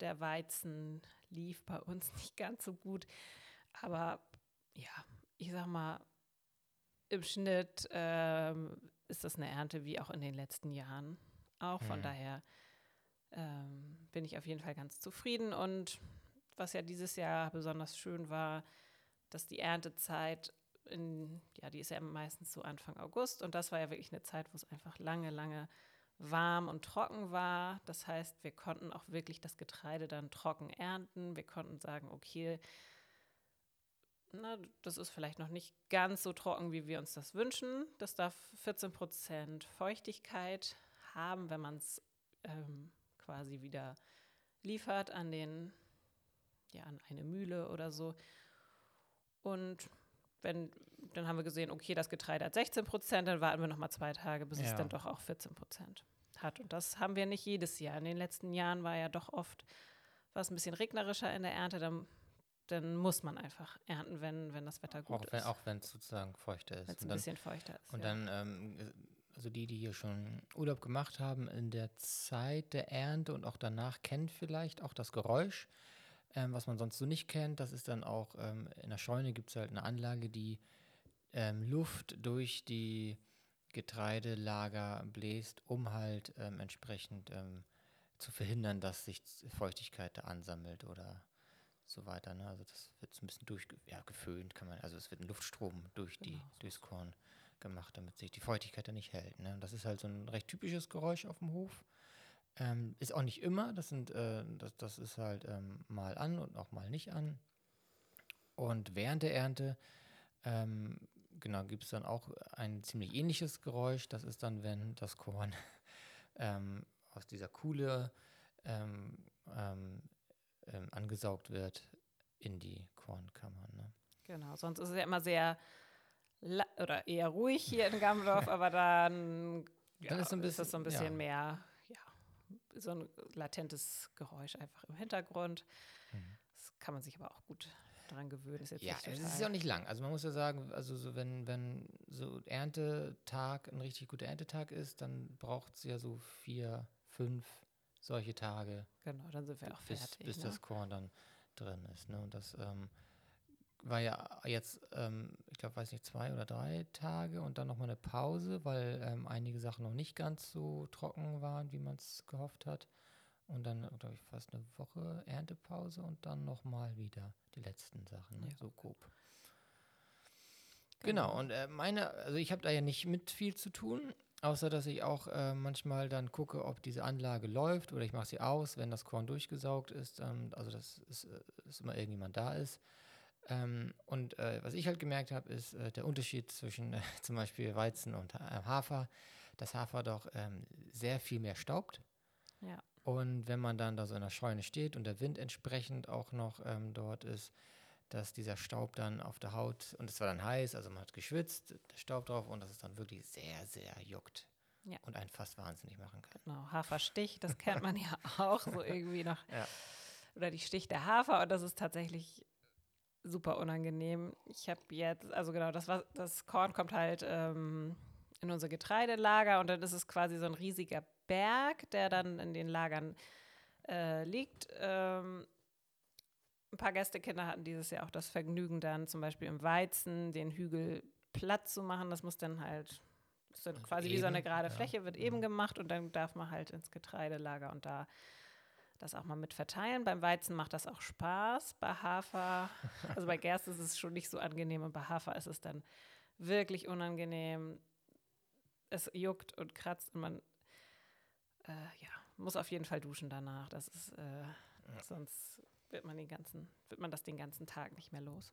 Speaker 1: der Weizen lief bei uns nicht ganz so gut. Aber ja, ich sag mal, im Schnitt ähm, ist das eine Ernte wie auch in den letzten Jahren. Auch von mhm. daher ähm, bin ich auf jeden Fall ganz zufrieden. Und was ja dieses Jahr besonders schön war, dass die Erntezeit, in, ja, die ist ja meistens so Anfang August. Und das war ja wirklich eine Zeit, wo es einfach lange, lange warm und trocken war. Das heißt, wir konnten auch wirklich das Getreide dann trocken ernten. Wir konnten sagen, okay, na, das ist vielleicht noch nicht ganz so trocken, wie wir uns das wünschen. Das darf 14 Prozent Feuchtigkeit haben, wenn man es ähm, quasi wieder liefert an den, ja, an eine Mühle oder so. Und wenn, dann haben wir gesehen, okay, das Getreide hat 16 Prozent, dann warten wir noch mal zwei Tage, bis ja. es dann doch auch 14 Prozent hat. Und das haben wir nicht jedes Jahr. In den letzten Jahren war ja doch oft was ein bisschen regnerischer in der Ernte, dann, dann muss man einfach ernten, wenn, wenn das Wetter gut
Speaker 2: auch wenn,
Speaker 1: ist.
Speaker 2: Auch wenn es sozusagen feuchter ist.
Speaker 1: Wenn es ein dann, bisschen feuchter ist.
Speaker 2: Und ja. dann ähm, also die, die hier schon Urlaub gemacht haben, in der Zeit der Ernte und auch danach kennt vielleicht auch das Geräusch, ähm, was man sonst so nicht kennt. Das ist dann auch, ähm, in der Scheune gibt es halt eine Anlage, die ähm, Luft durch die Getreidelager bläst, um halt ähm, entsprechend ähm, zu verhindern, dass sich Feuchtigkeit da ansammelt oder so weiter. Ne? Also das wird so ein bisschen durchgeföhnt, ja, geföhnt kann man, also es wird ein Luftstrom durch die, genau. durchs Korn gemacht, damit sich die Feuchtigkeit da nicht hält. Ne? Das ist halt so ein recht typisches Geräusch auf dem Hof. Ähm, ist auch nicht immer, das, sind, äh, das, das ist halt ähm, mal an und auch mal nicht an. Und während der Ernte, ähm, genau, gibt es dann auch ein ziemlich ähnliches Geräusch. Das ist dann, wenn das Korn ähm, aus dieser Kuhle ähm, ähm, angesaugt wird in die Kornkammer. Ne?
Speaker 1: Genau, sonst ist es ja immer sehr oder eher ruhig hier in Gammendorf, aber dann, ja, dann ist, so bisschen, ist, das so ein bisschen ja. mehr, ja, so ein latentes Geräusch einfach im Hintergrund. Mhm. Das kann man sich aber auch gut daran gewöhnen.
Speaker 2: Ist ja, es ist ja auch nicht lang. Also man muss ja sagen, also so wenn, wenn so Erntetag ein richtig guter Erntetag ist, dann braucht es ja so vier, fünf solche Tage.
Speaker 1: Genau, dann sind wir auch
Speaker 2: bis,
Speaker 1: fertig.
Speaker 2: Bis
Speaker 1: ne?
Speaker 2: das Korn dann drin ist. Ne? Und das ähm, war ja jetzt, ähm, ich glaube, weiß nicht, zwei oder drei Tage und dann nochmal eine Pause, weil ähm, einige Sachen noch nicht ganz so trocken waren, wie man es gehofft hat. Und dann, glaube ich, fast eine Woche Erntepause und dann nochmal wieder die letzten Sachen, ne?
Speaker 1: Ja.
Speaker 2: so grob. Genau, und äh, meine, also ich habe da ja nicht mit viel zu tun, außer dass ich auch äh, manchmal dann gucke, ob diese Anlage läuft oder ich mache sie aus, wenn das Korn durchgesaugt ist. Ähm, also dass, ist, äh, dass immer irgendjemand da ist. Ähm, und äh, was ich halt gemerkt habe, ist äh, der Unterschied zwischen äh, zum Beispiel Weizen und Ha- Hafer, dass Hafer doch ähm, sehr viel mehr staubt.
Speaker 1: Ja.
Speaker 2: Und wenn man dann da so in der Scheune steht und der Wind entsprechend auch noch ähm, dort ist, dass dieser Staub dann auf der Haut, und es war dann heiß, also man hat geschwitzt, der Staub drauf und dass es dann wirklich sehr, sehr juckt
Speaker 1: Ja.
Speaker 2: und einen fast wahnsinnig machen kann.
Speaker 1: Genau, Haferstich, das kennt man ja auch so irgendwie noch.
Speaker 2: Ja.
Speaker 1: Oder die Stich der Hafer und das ist tatsächlich super unangenehm. Ich habe jetzt, also genau, das, war, das Korn kommt halt ähm, in unser Getreidelager und dann ist es quasi so ein riesiger Berg, der dann in den Lagern äh, liegt. Ähm, ein paar Gästekinder hatten dieses Jahr auch das Vergnügen, dann zum Beispiel im Weizen den Hügel platt zu machen. Das muss dann halt, ist dann
Speaker 2: Also
Speaker 1: quasi wie so eine
Speaker 2: eben,
Speaker 1: gerade
Speaker 2: ja.
Speaker 1: Fläche, wird eben gemacht und dann darf man halt ins Getreidelager und da das auch mal mit verteilen. Beim Weizen macht das auch Spaß. Bei Hafer, also bei Gerste ist es schon nicht so angenehm und bei Hafer ist es dann wirklich unangenehm. Es juckt und kratzt und man ja, muss auf jeden Fall duschen danach. Das ist, äh, sonst wird man den ganzen, wird man das den ganzen Tag nicht mehr los.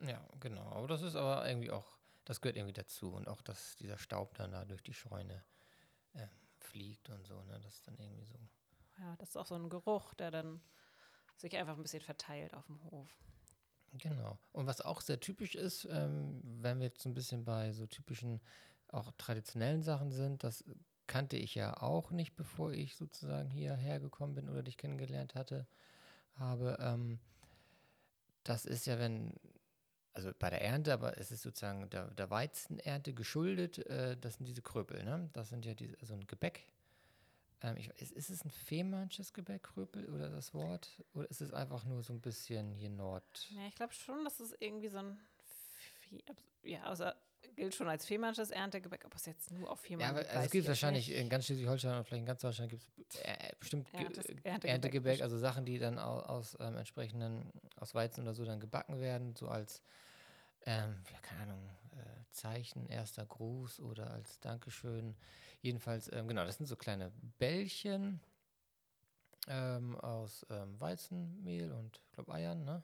Speaker 2: Ja, genau. Aber das ist aber irgendwie auch, das gehört irgendwie dazu. Und auch, dass dieser Staub dann da durch die Scheune ähm, fliegt und so, ne? Das ist dann irgendwie so.
Speaker 1: Ja, das ist auch so ein Geruch, der dann sich einfach ein bisschen verteilt auf dem Hof.
Speaker 2: Genau. Und was auch sehr typisch ist, ähm, wenn wir jetzt so ein bisschen bei so typischen, auch traditionellen Sachen sind, das kannte ich ja auch nicht, bevor ich sozusagen hierher gekommen bin oder dich kennengelernt hatte, habe. Ähm, das ist ja, wenn, also bei der Ernte, aber es ist sozusagen der, der Weizenernte geschuldet, äh, das sind diese Kröpel, ne? Das sind ja diese, so ein Gebäck. Ähm, ich, ist, ist es ein fehmarnsches Gebäck, Kröpel, oder das Wort? Oder ist es einfach nur so ein bisschen hier Nord?
Speaker 1: Ja, ich glaube schon, dass es irgendwie so ein, Vie- ja, also gilt schon als Fehmarnsches Erntegebäck, ob es jetzt nur auf
Speaker 2: Ja,
Speaker 1: Fehmarn
Speaker 2: aber
Speaker 1: gibt,
Speaker 2: also es gibt wahrscheinlich
Speaker 1: nicht.
Speaker 2: in ganz Schleswig-Holstein und vielleicht in ganz Deutschland gibt es äh, bestimmt
Speaker 1: Erntes-
Speaker 2: äh,
Speaker 1: Erntegebäck
Speaker 2: Erntegebäck, also Sachen, die dann aus, aus ähm, entsprechenden, aus Weizen oder so dann gebacken werden, so als, ähm, ja, keine Ahnung, äh, Zeichen, erster Gruß oder als Dankeschön. Jedenfalls, ähm, genau, das sind so kleine Bällchen ähm, aus ähm, Weizenmehl und, ich glaube, Eiern, ne?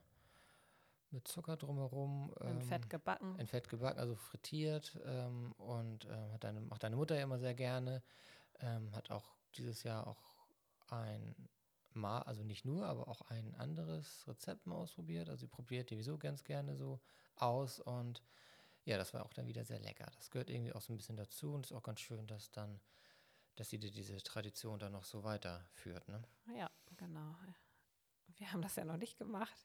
Speaker 2: Mit Zucker drumherum.
Speaker 1: in
Speaker 2: ähm,
Speaker 1: Fett gebacken.
Speaker 2: in Fett gebacken, also frittiert ähm, und ähm, hat deine, macht deine Mutter ja immer sehr gerne. Ähm, hat auch dieses Jahr auch ein Mal, also nicht nur, aber auch ein anderes Rezept mal ausprobiert. Also sie probiert sowieso ganz gerne so aus und ja, das war auch dann wieder sehr lecker. Das gehört irgendwie auch so ein bisschen dazu und ist auch ganz schön, dass dann, dass sie dir diese Tradition dann noch so weiterführt. Ne?
Speaker 1: Ja, genau. Wir haben das ja noch nicht gemacht.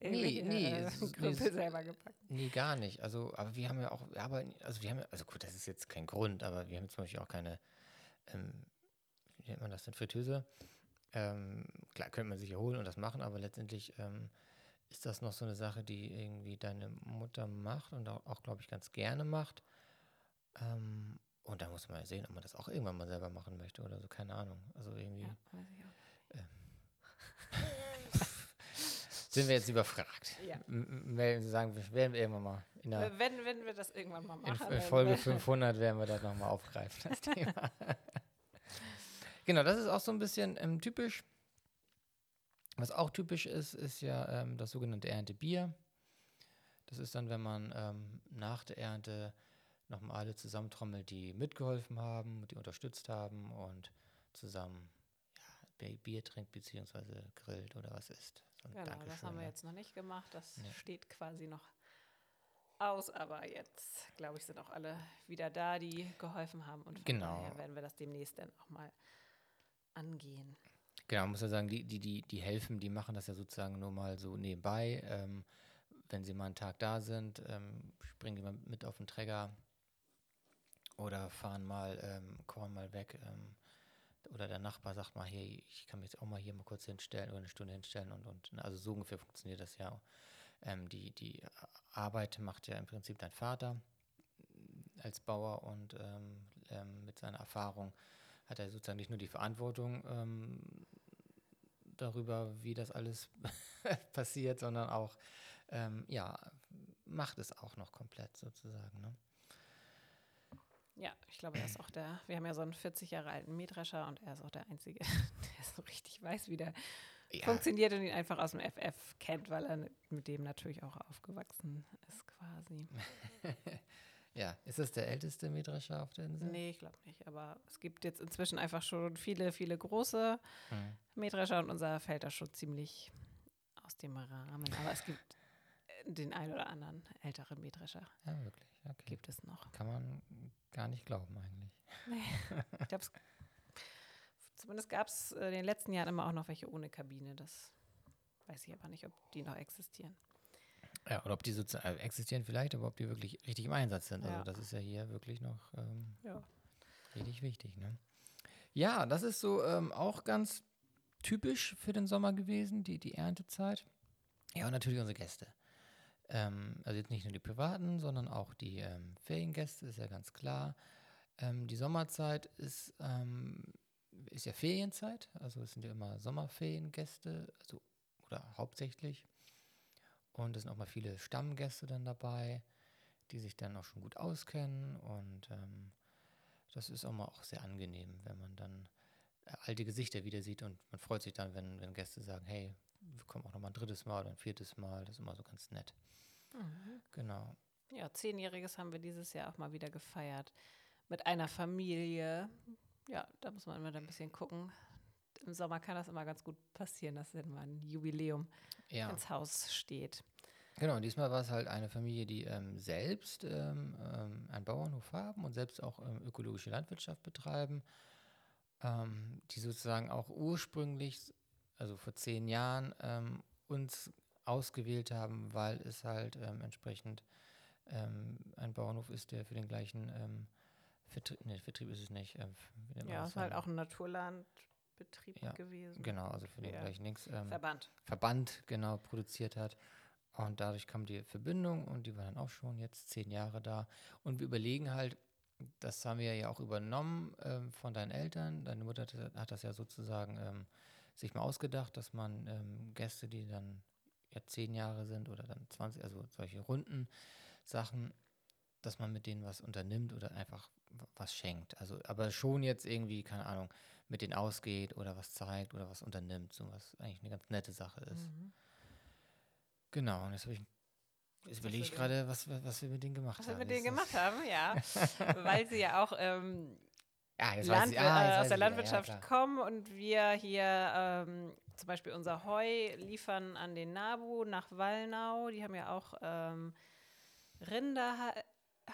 Speaker 2: Nee, nee,
Speaker 1: äh, Krüppel selber gepackt.
Speaker 2: Nee, gar nicht. Also, aber wir haben ja auch, wir arbeiten, also wir haben ja, also gut, das ist jetzt kein Grund, aber wir haben zum Beispiel auch keine, ähm, wie nennt man das denn, Fritteuse. Ähm, klar, könnte man sich ja holen und das machen, aber letztendlich ähm, ist das noch so eine Sache, die irgendwie deine Mutter macht und auch, auch glaube ich, ganz gerne macht. Ähm, und da muss man ja sehen, ob man das auch irgendwann mal selber machen möchte oder so, keine Ahnung. Also irgendwie
Speaker 1: Ja, weiß ich auch.
Speaker 2: sind wir jetzt überfragt.
Speaker 1: Ja.
Speaker 2: M- Melden Sie sagen, wir werden wir irgendwann mal in der
Speaker 1: Wenn, wenn wir das irgendwann mal machen.
Speaker 2: in Folge 500 werden wir das nochmal aufgreifen, das Thema. genau, das ist auch so ein bisschen ähm, typisch. Was auch typisch ist, ist ja ähm, das sogenannte Erntebier. Das ist dann, wenn man ähm, nach der Ernte nochmal alle zusammentrommelt, die mitgeholfen haben, die unterstützt haben und zusammen ja, Bi- Bier trinkt beziehungsweise grillt oder was isst.
Speaker 1: Genau, das
Speaker 2: Dankeschön,
Speaker 1: haben wir
Speaker 2: ne?
Speaker 1: jetzt noch nicht gemacht. Das
Speaker 2: Nee.
Speaker 1: steht quasi noch aus, aber jetzt, glaube ich, sind auch alle wieder da, die geholfen haben. Und von
Speaker 2: Genau.
Speaker 1: daher werden wir das demnächst dann auch mal angehen.
Speaker 2: Genau, muss ja sagen, die, die, die, die helfen, die machen das ja sozusagen nur mal so nebenbei. Ähm, wenn sie mal einen Tag da sind, ähm, springen die mal mit auf den Träger oder fahren mal ähm, Korn mal weg. Ähm, oder der Nachbar sagt mal, hey, ich kann mich jetzt auch mal hier mal kurz hinstellen oder eine Stunde hinstellen und, und ne, also so ungefähr funktioniert das ja. ähm, die, die Arbeit macht ja im Prinzip dein Vater als Bauer und ähm, ähm, mit seiner Erfahrung hat er sozusagen nicht nur die Verantwortung ähm, darüber, wie das alles passiert, sondern auch, ähm, ja, macht es auch noch komplett sozusagen. Ne?
Speaker 1: Ja, ich glaube, er ist auch der, wir haben ja so einen 40 Jahre alten Mähdrescher und er ist auch der Einzige, der so richtig weiß, wie der ja. funktioniert und ihn einfach aus dem FF kennt, weil er mit dem natürlich auch aufgewachsen ist quasi.
Speaker 2: ja, ist das der älteste Mähdrescher auf der Insel?
Speaker 1: Nee, ich glaube nicht, aber es gibt jetzt inzwischen einfach schon viele, viele große hm. Mähdrescher und unser fällt da schon ziemlich aus dem Rahmen. Aber es gibt den ein oder anderen älteren Mähdrescher.
Speaker 2: Ja, wirklich. Okay.
Speaker 1: Gibt es noch.
Speaker 2: Kann man gar nicht glauben eigentlich. Nee.
Speaker 1: Ich glaube, zumindest gab es äh, in den letzten Jahren immer auch noch welche ohne Kabine. Das weiß ich aber nicht, ob die noch existieren.
Speaker 2: Ja, oder ob die sozusagen äh, existieren vielleicht, aber ob die wirklich richtig im Einsatz sind. Also ja. Also das ist ja hier wirklich noch ähm, ja. richtig wichtig. Ne? Ja, das ist so ähm, auch ganz typisch für den Sommer gewesen, die, die Erntezeit. Ja, und natürlich unsere Gäste. Ähm, also jetzt nicht nur die privaten, sondern auch die ähm, Feriengäste, ist ja ganz klar. Ähm, die Sommerzeit ist, ähm, ist ja Ferienzeit, also es sind ja immer Sommerferiengäste, also, oder hauptsächlich. Und es sind auch mal viele Stammgäste dann dabei, die sich dann auch schon gut auskennen. Und ähm, das ist auch mal auch sehr angenehm, wenn man dann äh, alte Gesichter wieder sieht und man freut sich dann, wenn, wenn Gäste sagen, hey, wir kommen auch noch mal ein drittes Mal oder ein viertes Mal. Das ist immer so ganz nett. Mhm. Genau.
Speaker 1: Ja, zehnjähriges haben wir dieses Jahr auch mal wieder gefeiert. Mit einer Familie. Ja, da muss man immer ein bisschen gucken. Im Sommer kann das immer ganz gut passieren, dass dann mal ein Jubiläum ja. ins Haus steht.
Speaker 2: Genau, diesmal war es halt eine Familie, die ähm, selbst ähm, ähm, einen Bauernhof haben und selbst auch ähm, ökologische Landwirtschaft betreiben, ähm, die sozusagen auch ursprünglich, also vor zehn Jahren, ähm, uns ausgewählt haben, weil es halt ähm, entsprechend ähm, ein Bauernhof ist, der für den gleichen ähm, Vertrieb, nee, Vertrieb ist es nicht. Ähm,
Speaker 1: ja, es ist halt auch ein Naturlandbetrieb ja, gewesen.
Speaker 2: Genau, also für den ja. gleichen ähm,
Speaker 1: Verband.
Speaker 2: Verband, genau, produziert hat. Und dadurch kam die Verbindung und die war dann auch schon jetzt zehn Jahre da. Und wir überlegen halt, das haben wir ja auch übernommen ähm, von deinen Eltern. Deine Mutter hat, hat das ja sozusagen ähm, sich mal ausgedacht, dass man ähm, Gäste, die dann ja zehn Jahre sind oder dann 20, also solche runden Sachen, dass man mit denen was unternimmt oder einfach was schenkt. Also, aber schon jetzt irgendwie, keine Ahnung, mit denen ausgeht oder was zeigt oder was unternimmt, so was eigentlich eine ganz nette Sache ist. Mhm. Genau, und jetzt habe ich Jetzt überlege ich gerade, was, was wir mit denen gemacht
Speaker 1: was
Speaker 2: haben.
Speaker 1: Was wir mit denen gemacht haben, ja. Weil sie ja auch ähm, ja, Land, ah, aus der Landwirtschaft ja, kommen und wir hier ähm, zum Beispiel unser Heu liefern an den Nabu nach Wallnau. Die haben ja auch ähm, Rinder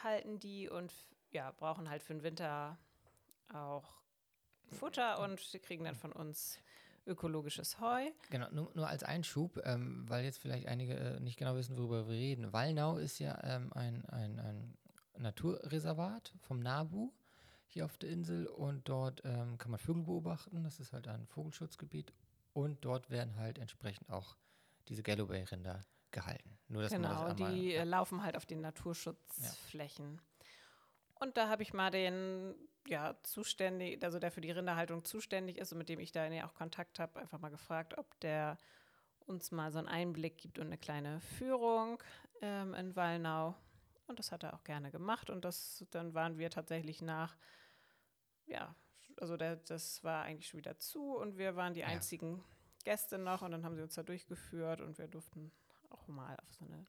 Speaker 1: halten die und ja, brauchen halt für den Winter auch Futter und sie kriegen dann von uns ökologisches Heu.
Speaker 2: Genau, nur, nur als Einschub, ähm, weil jetzt vielleicht einige äh, nicht genau wissen, worüber wir reden. Wallnau ist ja ähm, ein, ein, ein Naturreservat vom Nabu hier auf der Insel und dort ähm, kann man Vögel beobachten. Das ist halt ein Vogelschutzgebiet und dort werden halt entsprechend auch diese Galloway-Rinder gehalten.
Speaker 1: Nur, dass genau, man das einmal, die ja. laufen halt auf den Naturschutzflächen. Ja. Und da habe ich mal den, ja, zuständig, also der für die Rinderhaltung zuständig ist und mit dem ich da ja auch Kontakt habe, einfach mal gefragt, ob der uns mal so einen Einblick gibt und eine kleine Führung ähm, in Wallnau. Und das hat er auch gerne gemacht. Und das, dann waren wir tatsächlich nach, ja, also der, das war eigentlich schon wieder zu und wir waren die ja. einzigen Gäste noch und dann haben sie uns da durchgeführt und wir durften auch mal auf so eine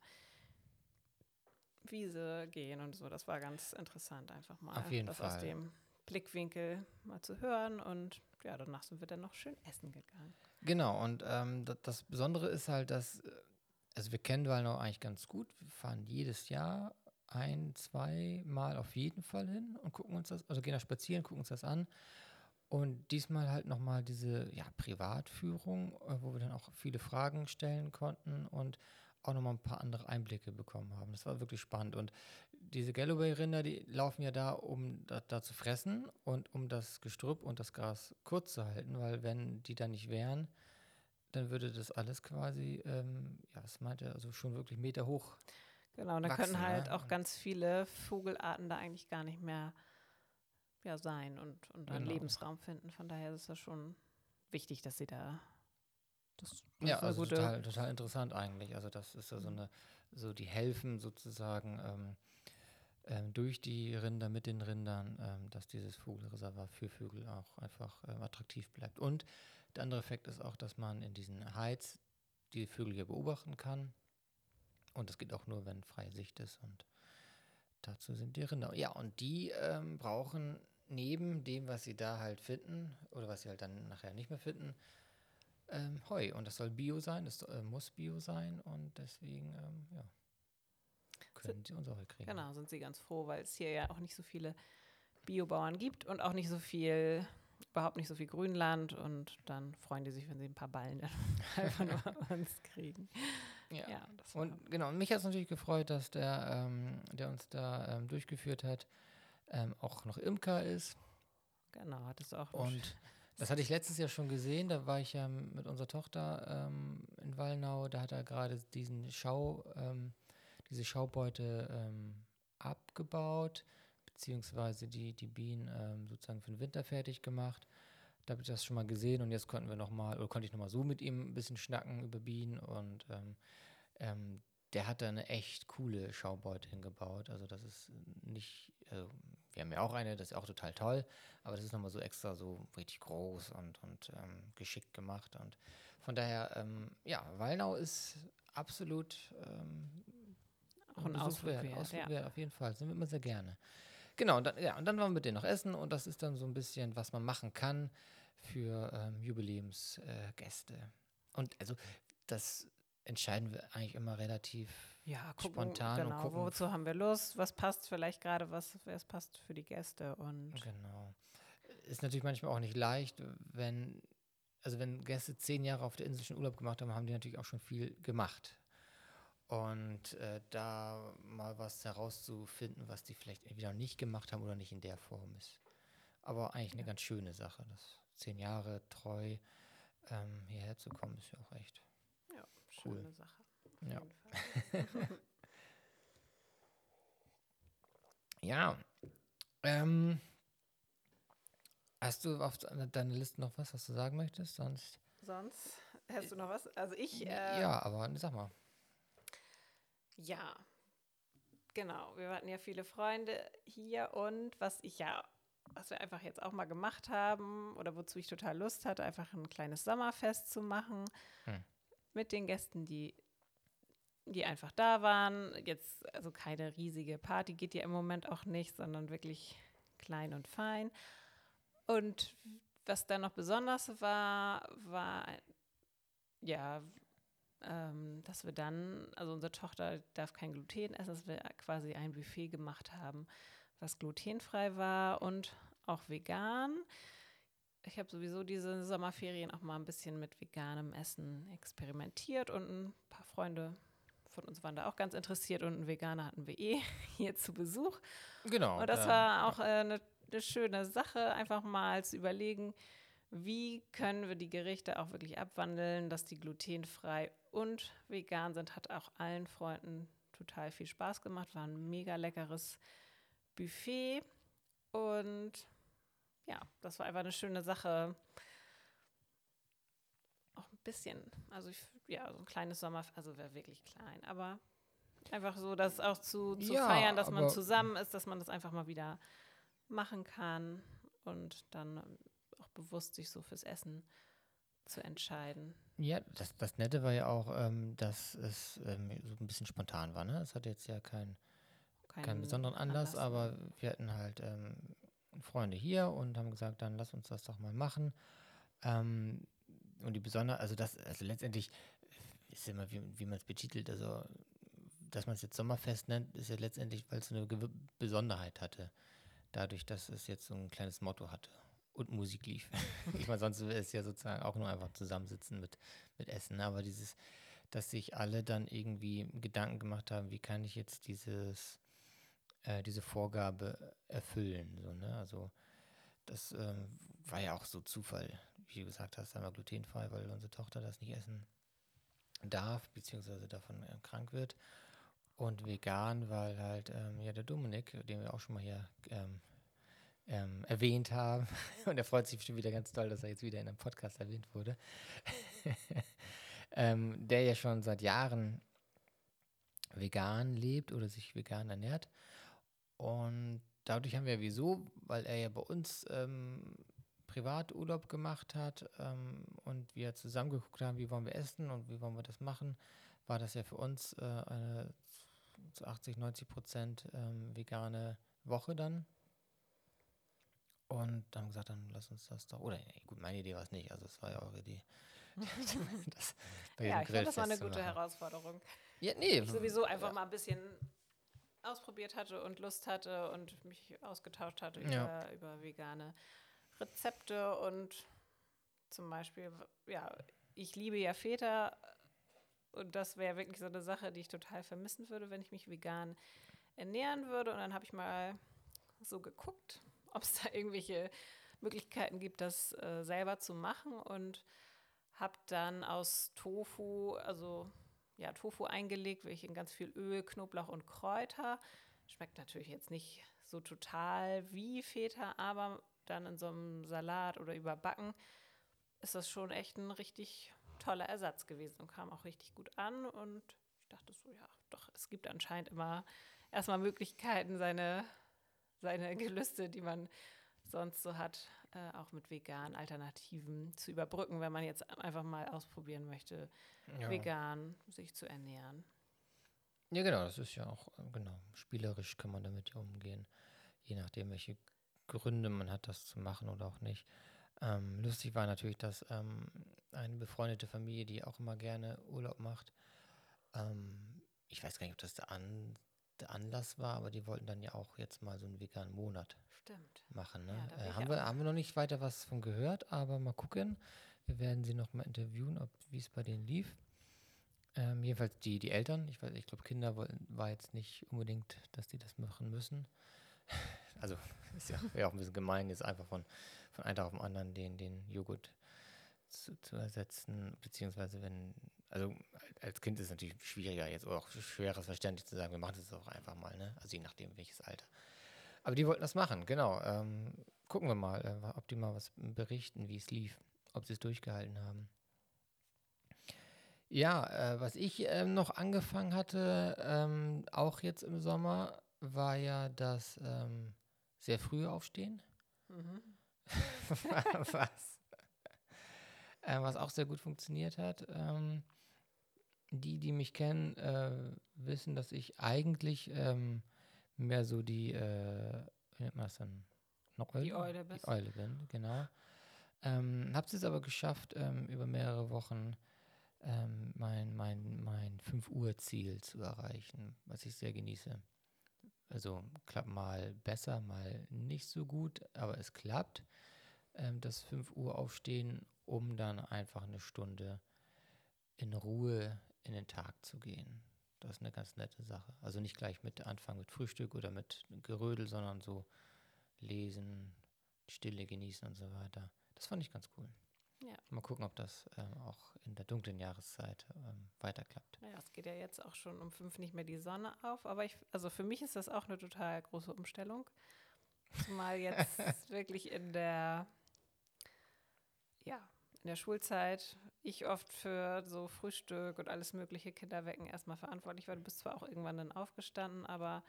Speaker 1: Wiese gehen und so. Das war ganz interessant, einfach mal
Speaker 2: auf jeden
Speaker 1: das
Speaker 2: Fall.
Speaker 1: aus dem Blickwinkel mal zu hören und ja, danach sind wir dann noch schön essen gegangen.
Speaker 2: Genau, und ähm, das, das, Besondere ist halt, dass, äh, also wir kennen Wallnau eigentlich ganz gut. Wir fahren jedes Jahr ein, zwei Mal auf jeden Fall hin und gucken uns das, also gehen da spazieren, gucken uns das an. Und diesmal halt nochmal diese ja, Privatführung, äh, wo wir dann auch viele Fragen stellen konnten und auch nochmal ein paar andere Einblicke bekommen haben. Das war wirklich spannend. Und diese Galloway-Rinder, die laufen ja da, um da, da, zu fressen und um das Gestrüpp und das Gras kurz zu halten, weil wenn die da nicht wären, dann würde das alles quasi, ähm, ja, was meinte er, also schon wirklich Meter hoch.
Speaker 1: Genau, da können halt
Speaker 2: ne?
Speaker 1: auch ganz viele Vogelarten da eigentlich gar nicht mehr ja, sein und, und dann
Speaker 2: Genau.
Speaker 1: Lebensraum finden. Von daher ist das schon wichtig, dass sie da das, das
Speaker 2: Ja, also
Speaker 1: gute,
Speaker 2: total, total interessant eigentlich. Also das ist ja so eine, so die helfen sozusagen ähm, ähm, durch die Rinder mit den Rindern, ähm, dass dieses Vogelreservat für Vögel auch einfach ähm, attraktiv bleibt. Und der andere Effekt ist auch, dass man in diesen Heiz die Vögel hier beobachten kann. Und das geht auch nur, wenn freie Sicht ist. Und dazu sind die Rinder. Ja, und die ähm, brauchen neben dem, was sie da halt finden, oder was sie halt dann nachher nicht mehr finden, ähm, Heu. Und das soll Bio sein, das äh, muss Bio sein. Und deswegen, ähm, ja, können sie unser Heu kriegen.
Speaker 1: genau, sind sie ganz froh, weil es hier ja auch nicht so viele Biobauern gibt und auch nicht so viel, überhaupt nicht so viel Grünland und dann freuen die sich, wenn sie ein paar Ballen dann einfach nur uns kriegen.
Speaker 2: Ja.
Speaker 1: Ja,
Speaker 2: Und genau, und mich hat es natürlich gefreut, dass der, ähm, der uns da ähm, durchgeführt hat, ähm, auch noch Imker ist.
Speaker 1: genau, hattest du auch
Speaker 2: Und das hatte ich letztes Jahr schon gesehen. Da war ich ja mit unserer Tochter ähm, in Wallnau. Da hat er gerade diesen Schau, ähm, diese Schaubeute ähm, abgebaut, beziehungsweise die, die Bienen sozusagen für den Winter fertig gemacht. Da habe ich das schon mal gesehen und jetzt konnten wir noch mal, oder konnte ich noch mal so mit ihm ein bisschen schnacken über Bienen und ähm, ähm, der hat da eine echt coole Schaubeute hingebaut. Also das ist nicht, also wir haben ja auch eine, das ist auch total toll, aber das ist nochmal so extra so richtig groß und, und ähm, geschickt gemacht. Und von daher, ähm, ja, Wallnau ist absolut ähm,
Speaker 1: auch ein Ausflug
Speaker 2: wert.
Speaker 1: wert.
Speaker 2: Ausflug
Speaker 1: ja.
Speaker 2: wert, auf jeden Fall. Sind wir immer sehr gerne. Genau, und dann, ja, und dann waren wir mit denen noch essen und das ist dann so ein bisschen, was man machen kann für ähm, Jubiläumsgäste. Äh, und also das entscheiden wir eigentlich immer relativ
Speaker 1: Ja, gucken,
Speaker 2: spontan und
Speaker 1: genau,
Speaker 2: gucken,
Speaker 1: wozu haben wir Lust, was passt vielleicht gerade, was es passt für die Gäste und
Speaker 2: Genau. Ist natürlich manchmal auch nicht leicht, wenn, also wenn Gäste zehn Jahre auf der Insel schon Urlaub gemacht haben, haben die natürlich auch schon viel gemacht. Und äh, da mal was herauszufinden, was die vielleicht entweder nicht gemacht haben oder nicht in der Form ist. Aber eigentlich eine ganz schöne Sache, das zehn Jahre treu ähm, hierher zu kommen, ist ja auch echt.
Speaker 1: Ja,
Speaker 2: Cool.
Speaker 1: schöne Sache. auf
Speaker 2: Ja. Ja. Ähm, hast du auf de- deiner Liste noch was, was du sagen möchtest? Sonst.
Speaker 1: Sonst hast du noch was? Also ich, äh,
Speaker 2: ja, aber sag mal.
Speaker 1: Ja, genau. Wir hatten ja viele Freunde hier und was ich ja, was wir einfach jetzt auch mal gemacht haben oder wozu ich total Lust hatte, einfach ein kleines Sommerfest zu machen
Speaker 2: Hm.
Speaker 1: Mit den Gästen, die, die einfach da waren. Jetzt, also keine riesige Party geht ja im Moment auch nicht, sondern wirklich klein und fein. Und was dann noch besonders war, war ja, ähm, dass wir dann, also unsere Tochter darf kein Gluten essen, dass wir quasi ein Buffet gemacht haben, was glutenfrei war und auch vegan. Ich habe sowieso diese Sommerferien auch mal ein bisschen mit veganem Essen experimentiert und ein paar Freunde von uns waren da auch ganz interessiert und einen Veganer hatten wir eh hier zu Besuch.
Speaker 2: Genau.
Speaker 1: Und das
Speaker 2: da-
Speaker 1: war auch eine äh, ne, ne schöne Sache, einfach mal zu überlegen, wie können wir die Gerichte auch wirklich abwandeln, dass die glutenfrei und vegan sind. Hat auch allen Freunden total viel Spaß gemacht. War ein mega leckeres Buffet. Und ja, das war einfach eine schöne Sache. Auch ein bisschen, also ich, ja, so ein kleines Sommer, also wäre wirklich klein, aber einfach so, das auch zu, zu
Speaker 2: Ja,
Speaker 1: feiern, dass man zusammen ist, dass man das einfach mal wieder machen kann und dann ähm, auch bewusst sich so fürs Essen zu entscheiden.
Speaker 2: Ja, das, das Nette war ja auch, ähm, dass es ähm, so ein bisschen spontan war. Ne? Es hatte jetzt ja keinen keinen besonderen Anlass, aber wir hatten halt ähm, Freunde hier und haben gesagt, dann lass uns das doch mal machen. Ähm, und die besondere, also das, also letztendlich ist immer, wie, wie man es betitelt, also dass man es jetzt Sommerfest nennt, ist ja letztendlich, weil es eine gewi- Besonderheit hatte. Dadurch, dass es jetzt so ein kleines Motto hatte und Musik lief. ich meine, sonst wäre es ja sozusagen auch nur einfach zusammensitzen mit, mit Essen. Aber dieses, dass sich alle dann irgendwie Gedanken gemacht haben, wie kann ich jetzt dieses, äh, diese Vorgabe erfüllen. So, ne? Also das ähm, war ja auch so Zufall. wie du gesagt hast, einmal glutenfrei, weil unsere Tochter das nicht essen darf, beziehungsweise davon äh, krank wird. Und vegan, weil halt ähm, ja der Dominik, den wir auch schon mal hier ähm, ähm, erwähnt haben, und er freut sich bestimmt wieder ganz toll, dass er jetzt wieder in einem Podcast erwähnt wurde, ähm, der ja schon seit Jahren vegan lebt oder sich vegan ernährt. Und dadurch haben wir wieso, weil er ja bei uns ähm, Privaturlaub gemacht hat ähm, und wir zusammen geguckt haben, wie wollen wir essen und wie wollen wir das machen, war das ja für uns äh, eine zu 80, 90 Prozent ähm, vegane Woche dann. Und dann haben gesagt, dann lass uns das doch. Oder nee, gut, meine Idee war es nicht, also es war ja eure Idee.
Speaker 1: das, ja, ich fand, das war eine gute Herausforderung.
Speaker 2: Ja, nee.
Speaker 1: Ich sowieso einfach ja. mal ein bisschen ausprobiert hatte und Lust hatte und mich ausgetauscht hatte ja. über, über vegane Rezepte und zum Beispiel, ja, ich liebe ja Feta und das wäre wirklich so eine Sache, die ich total vermissen würde, wenn ich mich vegan ernähren würde. Und dann habe ich mal so geguckt, ob es da irgendwelche Möglichkeiten gibt, das äh, selber zu machen und habe dann aus Tofu, also ja, Tofu eingelegt, wirklich in ganz viel Öl, Knoblauch und Kräuter. Schmeckt natürlich jetzt nicht so total wie Feta, aber dann in so einem Salat oder überbacken, ist das schon echt ein richtig toller Ersatz gewesen und kam auch richtig gut an. Und ich dachte so, ja, doch, es gibt anscheinend immer erstmal Möglichkeiten, seine, seine Gelüste, die man sonst so hat, äh, auch mit veganen Alternativen zu überbrücken, wenn man jetzt einfach mal ausprobieren möchte, ja. vegan sich zu ernähren.
Speaker 2: Ja, genau, das ist ja auch, äh, genau, spielerisch kann man damit ja umgehen, je nachdem, welche Gründe man hat, das zu machen oder auch nicht. Ähm, lustig war natürlich, dass ähm, eine befreundete Familie, die auch immer gerne Urlaub macht, ähm, ich weiß gar nicht, ob das der, An der, Anlass war, aber die wollten dann ja auch jetzt mal so einen veganen Monat
Speaker 1: Stimmt.
Speaker 2: machen. Ne? Ja, äh, haben, wir, haben wir noch nicht weiter was von gehört, aber mal gucken. Wir werden sie noch mal interviewen, wie es bei denen lief. Ähm, jedenfalls die, die Eltern, ich, ich glaube, Kinder wollten, war jetzt nicht unbedingt, dass die das machen müssen. Also ist ja, ja auch ein bisschen gemein, jetzt einfach von, von einem Tag auf den anderen den, den Joghurt zu, zu ersetzen, beziehungsweise wenn, also als Kind ist es natürlich schwieriger jetzt oder auch schweres verständlich zu sagen, wir machen das auch einfach mal, ne? Also je nachdem welches Alter. Aber die wollten das machen, genau. Ähm, gucken wir mal, äh, ob die mal was berichten, wie es lief, ob sie es durchgehalten haben. Ja, äh, was ich äh, noch angefangen hatte, ähm, auch jetzt im Sommer, war ja das ähm, sehr früh aufstehen. Mhm. was? Äh, was auch sehr gut funktioniert hat. Ähm, die, die mich kennen, äh, wissen, dass ich eigentlich ähm, mehr so die, äh, wie nennt man das?
Speaker 1: Noch Eule? Die Eule,
Speaker 2: die Eule bin, genau. Ähm, Habe es aber geschafft, ähm, über mehrere Wochen ähm, mein, mein, mein 5 Uhr Ziel zu erreichen, was ich sehr genieße. Also klappt mal besser, mal nicht so gut, aber es klappt. Ähm, das 5 Uhr aufstehen, um dann einfach eine Stunde in Ruhe in den Tag zu gehen. Das ist eine ganz nette Sache. Also nicht gleich mit Anfang mit Frühstück oder mit Gerödel, sondern so lesen, Stille genießen und so weiter. Das fand ich ganz cool. Ja. Mal gucken, ob das ähm, auch in der dunklen Jahreszeit ähm, weiterklappt.
Speaker 1: Naja, es geht ja jetzt auch schon um fünf nicht mehr die Sonne auf, aber ich, also für mich ist das auch eine total große Umstellung. Zumal jetzt wirklich in der, ja, in der Schulzeit ich oft für so Frühstück und alles mögliche Kinderwecken erstmal verantwortlich war. Du bist zwar auch irgendwann dann aufgestanden, aber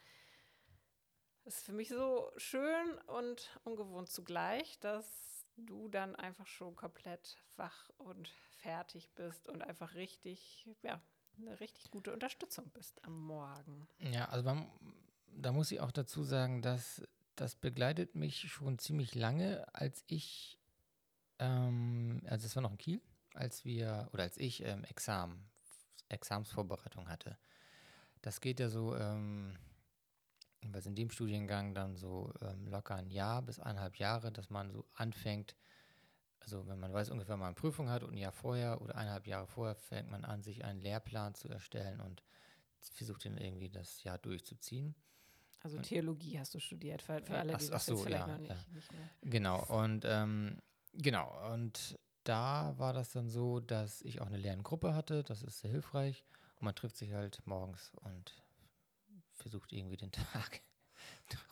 Speaker 1: es ist für mich so schön und ungewohnt zugleich, dass du dann einfach schon komplett wach und fertig bist und einfach richtig, ja, eine richtig gute Unterstützung bist am Morgen.
Speaker 2: Ja, also man, da muss ich auch dazu sagen, dass das begleitet mich schon ziemlich lange, als ich, ähm, also es war noch in Kiel, als wir, oder als ich ähm, Examen, Examsvorbereitung hatte. Das geht ja so, ähm, was in dem Studiengang dann so ähm, locker ein Jahr bis eineinhalb Jahre, dass man so anfängt, also wenn man weiß ungefähr, mal eine Prüfung hat und ein Jahr vorher oder eineinhalb Jahre vorher fängt man an, sich einen Lehrplan zu erstellen und versucht dann irgendwie das Jahr durchzuziehen.
Speaker 1: Also Theologie hast du studiert, für, für alle, die ach, das
Speaker 2: ach so,
Speaker 1: vielleicht
Speaker 2: ja,
Speaker 1: noch nicht,
Speaker 2: ja. nicht Genau, und ähm, genau, und da war das dann so, dass ich auch eine Lerngruppe hatte. Das ist sehr hilfreich. Und man trifft sich halt morgens und versucht irgendwie den Tag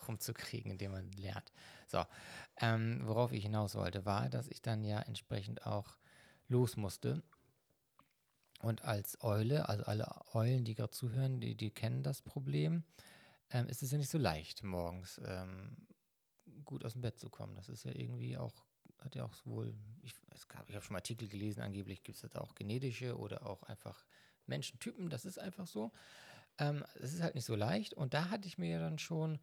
Speaker 2: rumzukriegen, indem man lernt. So, ähm, worauf ich hinaus wollte, war, dass ich dann ja entsprechend auch los musste. Und als Eule, also alle Eulen, die gerade zuhören, die, die kennen das Problem, ähm, ist es ja nicht so leicht, morgens ähm, gut aus dem Bett zu kommen. Das ist ja irgendwie auch, hat ja auch wohl, ich, ich habe schon Artikel gelesen, angeblich gibt es da auch genetische oder auch einfach Menschentypen, das ist einfach so. Ähm, es ist halt nicht so leicht. Und da hatte ich mir ja dann schon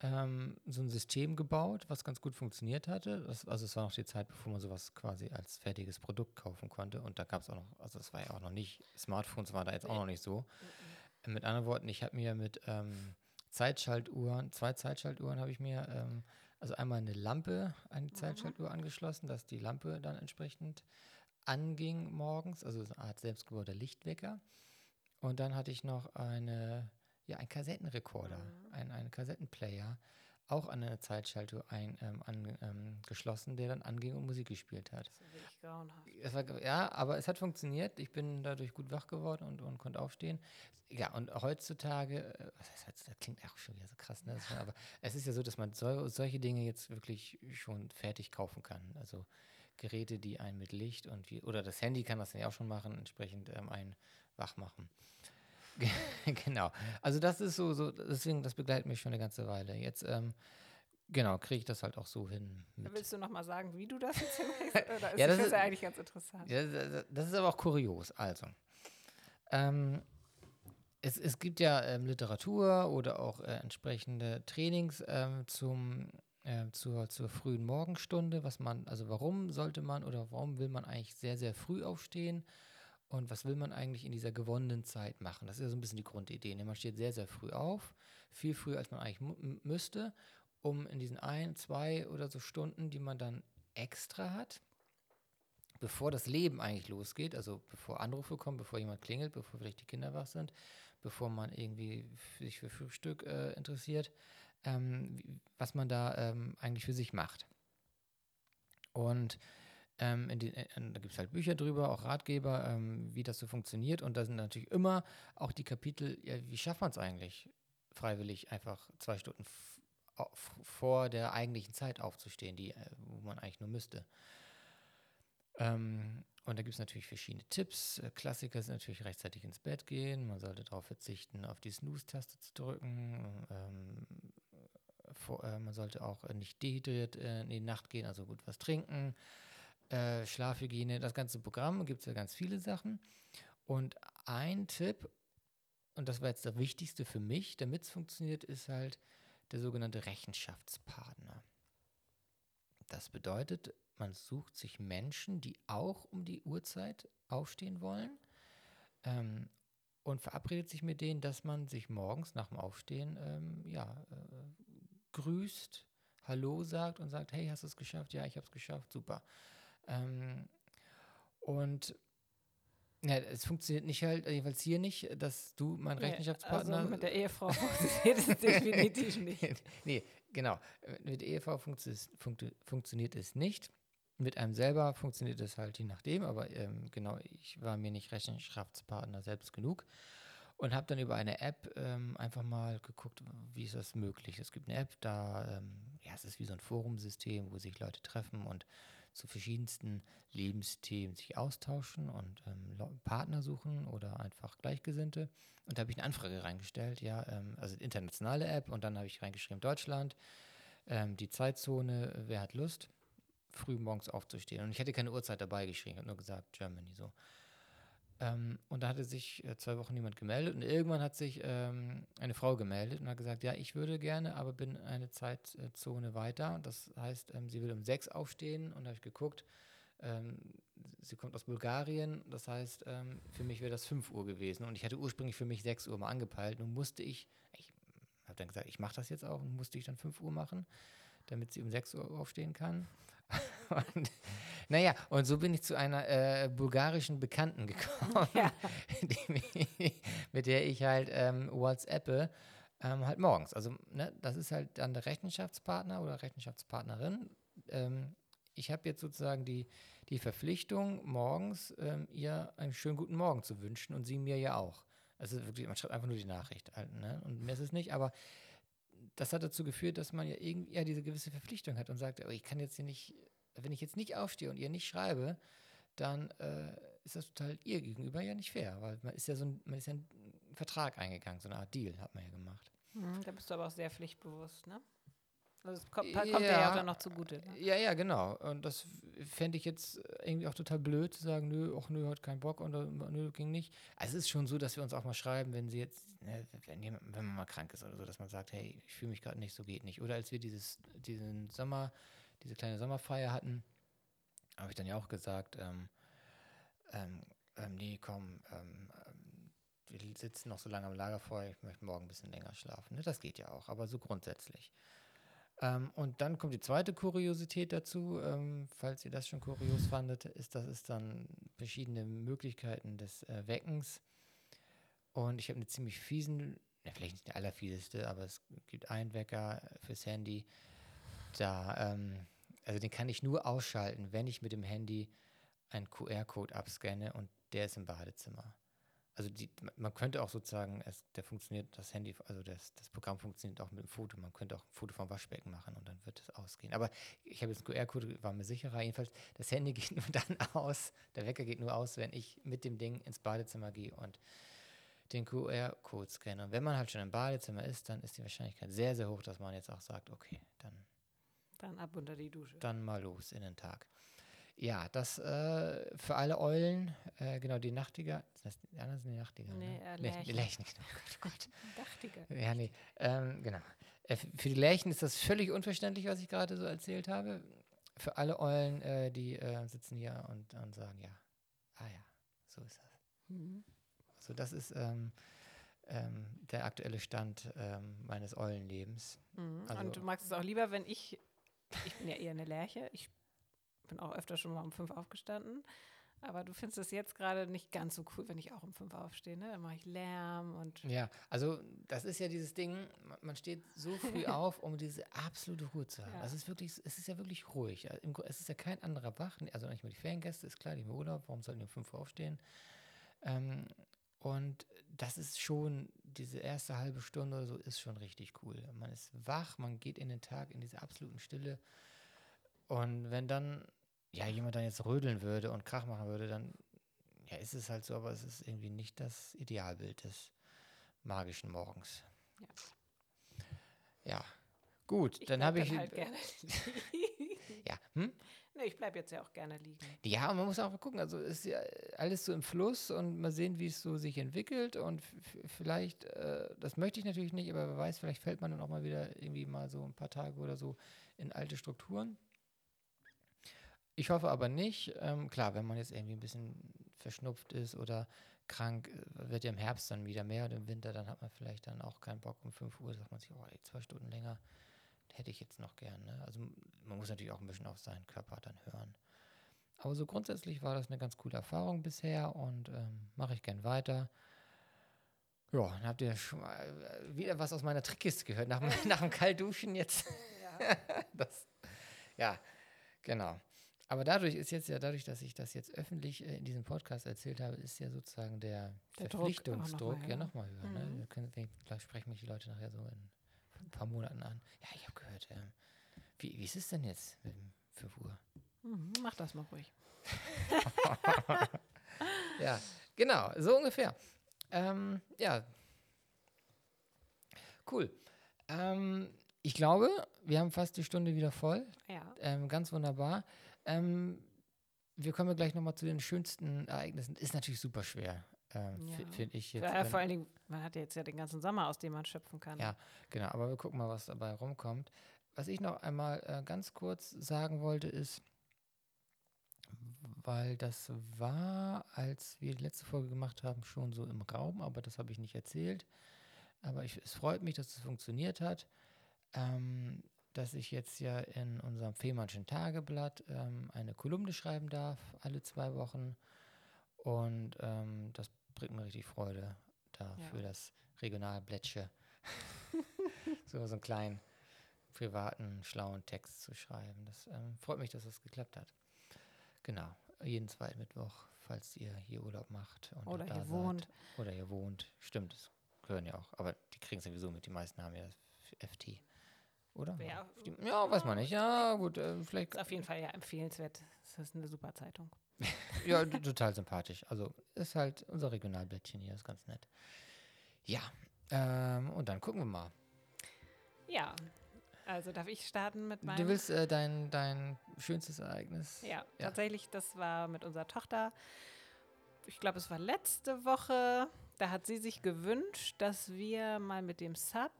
Speaker 2: ähm, so ein System gebaut, was ganz gut funktioniert hatte. Das, also es war noch die Zeit, bevor man sowas quasi als fertiges Produkt kaufen konnte. Und da gab es auch noch, also es war ja auch noch nicht, Smartphones waren da jetzt auch noch nicht so. Mit anderen Worten, ich habe mir mit ähm, Zeitschaltuhren, zwei Zeitschaltuhren habe ich mir, ähm, also einmal eine Lampe an die mhm. Zeitschaltuhr angeschlossen, dass die Lampe dann entsprechend anging morgens, also eine Art selbstgebauter Lichtwecker. Und dann hatte ich noch eine, ja, einen Kassettenrekorder, mhm. einen, einen Kassettenplayer, auch an eine Zeitschaltung ein, ähm, angeschlossen, ähm, der dann anging und Musik gespielt hat. Das ist wirklich grauenhaft. War, ja, aber es hat funktioniert. Ich bin dadurch gut wach geworden und, und konnte aufstehen. Ja, und heutzutage, äh, was heißt, das klingt auch schon wieder so krass, ne? Ja. aber es ist ja so, dass man so, solche Dinge jetzt wirklich schon fertig kaufen kann. Also Geräte, die einen mit Licht und wie, oder das Handy kann das ja auch schon machen, entsprechend ähm, einen wach machen. genau. Also das ist so, so, deswegen, das begleitet mich schon eine ganze Weile. Jetzt, ähm, genau, kriege ich das halt auch so hin.
Speaker 1: Willst du nochmal sagen, wie du das jetzt hinkriegst? Oder ist ja, das, das ist ja eigentlich ganz interessant.
Speaker 2: Ja, das ist aber auch kurios. Also, ähm, es, es gibt ja ähm, Literatur oder auch äh, entsprechende Trainings ähm, zum äh, zur, zur frühen Morgenstunde, was man, also warum sollte man oder warum will man eigentlich sehr, sehr früh aufstehen und was will man eigentlich in dieser gewonnenen Zeit machen? Das ist ja so ein bisschen die Grundidee. Ne? Man steht sehr, sehr früh auf, viel früher, als man eigentlich müsste, um in diesen ein, zwei oder so Stunden, die man dann extra hat, bevor das Leben eigentlich losgeht, also bevor Anrufe kommen, bevor jemand klingelt, bevor vielleicht die Kinder wach sind, bevor man irgendwie sich für Frühstück äh, interessiert, ähm, was man da ähm, eigentlich für sich macht. Und ähm, den, äh, da gibt es halt Bücher drüber, auch Ratgeber, ähm, wie das so funktioniert. Und da sind natürlich immer auch die Kapitel, ja, wie schafft man es eigentlich, freiwillig einfach zwei Stunden vor der eigentlichen Zeit aufzustehen, die, äh, wo man eigentlich nur müsste. Ähm, und da gibt es natürlich verschiedene Tipps. Äh, Klassiker sind natürlich rechtzeitig ins Bett gehen. Man sollte darauf verzichten, auf die Snooze-Taste zu drücken. Ähm, vor, äh, man sollte auch nicht dehydriert äh, in die Nacht gehen, also gut was trinken. Äh, Schlafhygiene, das ganze Programm, gibt es ja ganz viele Sachen. Und ein Tipp, und das war jetzt der wichtigste für mich, damit es funktioniert, ist halt der sogenannte Rechenschaftspartner. Das bedeutet, man sucht sich Menschen, die auch um die Uhrzeit aufstehen wollen ähm, und verabredet sich mit denen, dass man sich morgens nach dem Aufstehen ähm, ja, äh, grüßt, Hallo sagt und sagt, hey, hast du es geschafft? Ja, ich habe es geschafft, super. Ähm, und ja, es funktioniert nicht halt, jeweils hier nicht, dass du mein nee, Rechenschaftspartner.
Speaker 1: Also mit der Ehefrau funktioniert es definitiv nicht.
Speaker 2: nee, genau. Mit der Ehefrau funktio funktio funktioniert es nicht. Mit einem selber funktioniert es halt je nachdem, aber ähm, genau, ich war mir nicht Rechenschaftspartner selbst genug und habe dann über eine App ähm, einfach mal geguckt, wie ist das möglich. Es gibt eine App, da, ähm, ja, es ist wie so ein Forumsystem, wo sich Leute treffen und zu verschiedensten Lebensthemen sich austauschen und ähm, Partner suchen oder einfach Gleichgesinnte. Und da habe ich eine Anfrage reingestellt, ja, ähm, also internationale App und dann habe ich reingeschrieben Deutschland, ähm, die Zeitzone, wer hat Lust, früh morgens aufzustehen. Und ich hätte keine Uhrzeit dabei geschrieben, ich habe nur gesagt Germany so. Ähm, und da hatte sich äh, zwei Wochen niemand gemeldet und irgendwann hat sich ähm, eine Frau gemeldet und hat gesagt, ja, ich würde gerne, aber bin eine Zeitzone weiter. Das heißt, ähm, sie will um sechs aufstehen und habe ich geguckt, ähm, sie kommt aus Bulgarien, das heißt, ähm, für mich wäre das fünf Uhr gewesen und ich hatte ursprünglich für mich sechs Uhr mal angepeilt. Nun musste ich, ich habe dann gesagt, ich mache das jetzt auch und musste ich dann fünf Uhr machen, damit sie um sechs Uhr aufstehen kann. und naja, und so bin ich zu einer äh, bulgarischen Bekannten gekommen, ja. die, mit der ich halt ähm, WhatsAppe ähm, halt morgens. Also, ne, das ist halt dann der Rechenschaftspartner oder Rechenschaftspartnerin. Ähm, ich habe jetzt sozusagen die, die die Verpflichtung, morgens ähm, ihr einen schönen guten Morgen zu wünschen und sie mir ja auch. Also wirklich, man schreibt einfach nur die Nachricht. Halt, ne? Und mehr ist es nicht, aber das hat dazu geführt, dass man ja irgendwie ja, diese gewisse Verpflichtung hat und sagt, oh, ich kann jetzt hier nicht, wenn ich jetzt nicht aufstehe und ihr nicht schreibe, dann äh, ist das total ihr gegenüber ja nicht fair, weil man ist ja so ein, man ist ja einen Vertrag eingegangen, so eine Art Deal hat man ja gemacht.
Speaker 1: Mhm, da bist du aber auch sehr pflichtbewusst, ne? Also es kommt, kommt ja, ja auch dann noch zugute. Ne?
Speaker 2: Ja, ja, genau. Und das fände ich jetzt irgendwie auch total blöd zu sagen, nö, ach nö, hat keinen Bock und nö, ging nicht. Also es ist schon so, dass wir uns auch mal schreiben, wenn sie jetzt, ne, wenn, jemand, wenn man mal krank ist oder so, dass man sagt, hey, ich fühle mich gerade nicht, so geht nicht. Oder als wir dieses, diesen Sommer, diese kleine Sommerfeier hatten, habe ich dann ja auch gesagt, ähm, ähm, ähm, nee, komm, ähm, ähm, wir sitzen noch so lange am Lagerfeuer, ich möchte morgen ein bisschen länger schlafen. Ne? Das geht ja auch, aber so grundsätzlich. Ähm, und dann kommt die zweite Kuriosität dazu, ähm, falls ihr das schon kurios fandet, ist, dass es dann verschiedene Möglichkeiten des äh, Weckens. Und ich habe eine ziemlich fiesen, ja, vielleicht nicht der allerfieseste, aber es gibt einen Wecker fürs Handy. Da, ähm, also den kann ich nur ausschalten, wenn ich mit dem Handy einen QR-Code abscanne und der ist im Badezimmer also die, man könnte auch sozusagen, es, der funktioniert, das Handy, also das, das Programm funktioniert auch mit dem Foto. Man könnte auch ein Foto vom Waschbecken machen und dann wird es ausgehen. Aber ich habe jetzt einen QR-Code, war mir sicherer. Jedenfalls, das Handy geht nur dann aus, der Wecker geht nur aus, wenn ich mit dem Ding ins Badezimmer gehe und den QR-Code scanne. Und wenn man halt schon im Badezimmer ist, dann ist die Wahrscheinlichkeit sehr, sehr hoch, dass man jetzt auch sagt, okay, dann.
Speaker 1: Dann ab unter die Dusche.
Speaker 2: Dann mal los in den Tag. Ja, das äh, für alle Eulen, äh, genau, die Nachtiger, das die anderen sind die Nachtiger.
Speaker 1: Nee,
Speaker 2: ne?
Speaker 1: äh, Lärchen.
Speaker 2: Lärchen, genau. Oh Gott.
Speaker 1: Nachtiger.
Speaker 2: Ja, nee, ähm, genau. Äh, für die Lärchen ist das völlig unverständlich, was ich gerade so erzählt habe. Für alle Eulen, äh, die äh, sitzen hier und, und sagen, ja, ah ja, so ist das. Mhm. So, das ist ähm, ähm, der aktuelle Stand ähm, meines Eulenlebens.
Speaker 1: Mhm. Also, und du magst es auch lieber, wenn ich, ich bin ja eher eine Lerche, ich bin auch öfter schon mal um fünf aufgestanden. Aber du findest es jetzt gerade nicht ganz so cool, wenn ich auch um fünf aufstehe, ne? Dann mache ich Lärm und.
Speaker 2: Ja, also das ist ja dieses Ding, man steht so früh auf, um diese absolute Ruhe zu haben. Ja. Das ist wirklich, es ist ja wirklich ruhig. Es ist ja kein anderer wach, also nicht mal die Feriengäste, ist klar, die im Urlaub, warum sollten die um fünf Uhr aufstehen? Ähm, und das ist schon, diese erste halbe Stunde oder so ist schon richtig cool. Man ist wach, man geht in den Tag in diese absoluten Stille. Und wenn dann ja, jemand dann jetzt rödeln würde und Krach machen würde, dann ja, ist es halt so, aber es ist irgendwie nicht das Idealbild des magischen Morgens. Ja. Ja, gut, ich dann habe ich. Halt gerne ja, hm?
Speaker 1: Nee, ich bleibe jetzt ja auch gerne liegen.
Speaker 2: Ja, man muss auch gucken, also ist ja alles so im Fluss und mal sehen, wie es so sich entwickelt und vielleicht, äh, das möchte ich natürlich nicht, aber wer weiß, vielleicht fällt man dann auch mal wieder irgendwie mal so ein paar Tage oder so in alte Strukturen. Ich hoffe aber nicht. Ähm, klar, wenn man jetzt irgendwie ein bisschen verschnupft ist oder krank, äh, wird ja im Herbst dann wieder mehr und im Winter, dann hat man vielleicht dann auch keinen Bock. Um 5 Uhr sagt man sich, oh, ey, zwei Stunden länger hätte ich jetzt noch gern. Ne? Also man muss natürlich auch ein bisschen auf seinen Körper dann hören. Aber so grundsätzlich war das eine ganz coole Erfahrung bisher und ähm, mache ich gern weiter. Ja, dann habt ihr schon mal äh, wieder was aus meiner Trickkiste gehört, nach, nach dem Kaltduschen jetzt. Ja. das, ja, genau. Aber dadurch ist jetzt ja, dadurch, dass ich das jetzt öffentlich äh, in diesem Podcast erzählt habe, ist ja sozusagen der, der Verpflichtungsdruck noch ja nochmal höher. Ne? Mhm. Ne? Können, vielleicht sprechen mich die Leute nachher so in paar Monaten an. Ja, ich habe gehört, ähm, wie, wie ist es denn jetzt mit 5 Uhr?
Speaker 1: Mhm, mach das mal ruhig.
Speaker 2: ja, genau, so ungefähr. Ähm, ja, cool. Ähm, ich glaube, wir haben fast die Stunde wieder voll.
Speaker 1: Ja.
Speaker 2: Ähm, ganz wunderbar. Ähm, wir kommen gleich nochmal zu den schönsten Ereignissen. Ist natürlich super schwer, ähm, ja. finde ich jetzt.
Speaker 1: Ja, vor allen Dingen, man hat jetzt ja den ganzen Sommer, aus dem man schöpfen kann.
Speaker 2: Ja, genau. Aber wir gucken mal, was dabei rumkommt. Was ich noch einmal äh, ganz kurz sagen wollte, ist, weil das war, als wir die letzte Folge gemacht haben, schon so im Raum, aber das habe ich nicht erzählt. Aber ich, es freut mich, dass es funktioniert hat. Ähm, dass ich jetzt ja in unserem Fehmarnschen Tageblatt ähm, eine Kolumne schreiben darf, alle zwei Wochen. Und ähm, das bringt mir richtig Freude, da ja. für das Regionalblättche so, so einen kleinen privaten, schlauen Text zu schreiben. Das ähm, freut mich, dass das geklappt hat. Genau. jeden zweiten Mittwoch, falls ihr hier Urlaub macht. Und
Speaker 1: Oder
Speaker 2: da
Speaker 1: hier
Speaker 2: seid.
Speaker 1: wohnt.
Speaker 2: Oder ihr wohnt. Stimmt, das gehören ja auch. Aber die kriegen es sowieso mit. Die meisten haben ja FT. Oder?
Speaker 1: Ja.
Speaker 2: Die, ja, weiß man nicht. Ja, gut, äh, vielleicht.
Speaker 1: Ist auf jeden Fall ja empfehlenswert. Das ist eine super Zeitung.
Speaker 2: Ja, total sympathisch. Also ist halt unser Regionalblättchen hier, ist ganz nett. Ja, ähm, und dann gucken wir mal.
Speaker 1: Ja, also darf ich starten mit meinem.
Speaker 2: Du willst äh, dein, dein schönstes Ereignis?
Speaker 1: Ja,
Speaker 2: Ja.
Speaker 1: tatsächlich, das war mit unserer Tochter. Ich glaube, es war letzte Woche. Da hat sie sich gewünscht, dass wir mal mit dem Sub,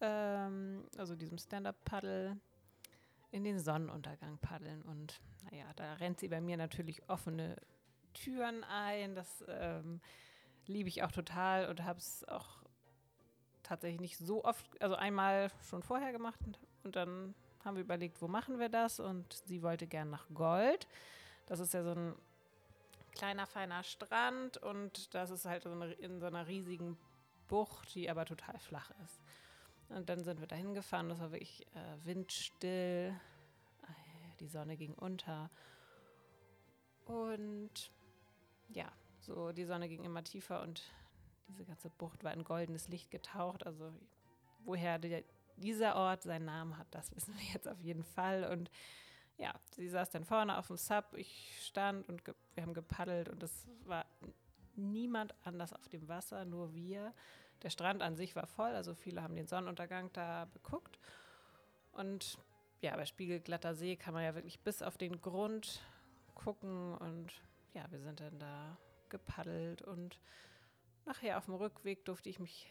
Speaker 1: ähm, also diesem Stand-Up-Paddle, in den Sonnenuntergang paddeln. Und naja, da rennt sie bei mir natürlich offene Türen ein. Das ähm, liebe ich auch total und habe es auch tatsächlich nicht so oft, also einmal schon vorher gemacht und, und dann haben wir überlegt, wo machen wir das? Und sie wollte gern nach Gold. Das ist ja so ein kleiner, feiner Strand und das ist halt so eine, in so einer riesigen Bucht, die aber total flach ist. Und dann sind wir da hingefahren, das war wirklich äh, windstill, äh, die Sonne ging unter und ja, so die Sonne ging immer tiefer und diese ganze Bucht war in goldenes Licht getaucht. Also woher der, dieser Ort seinen Namen hat, das wissen wir jetzt auf jeden Fall. Und ja, sie saß dann vorne auf dem Sub, ich stand und wir haben gepaddelt und es war niemand anders auf dem Wasser, nur wir. Der Strand an sich war voll, also viele haben den Sonnenuntergang da beguckt. Und ja, bei spiegelglatter See kann man ja wirklich bis auf den Grund gucken und ja, wir sind dann da gepaddelt und nachher auf dem Rückweg durfte ich mich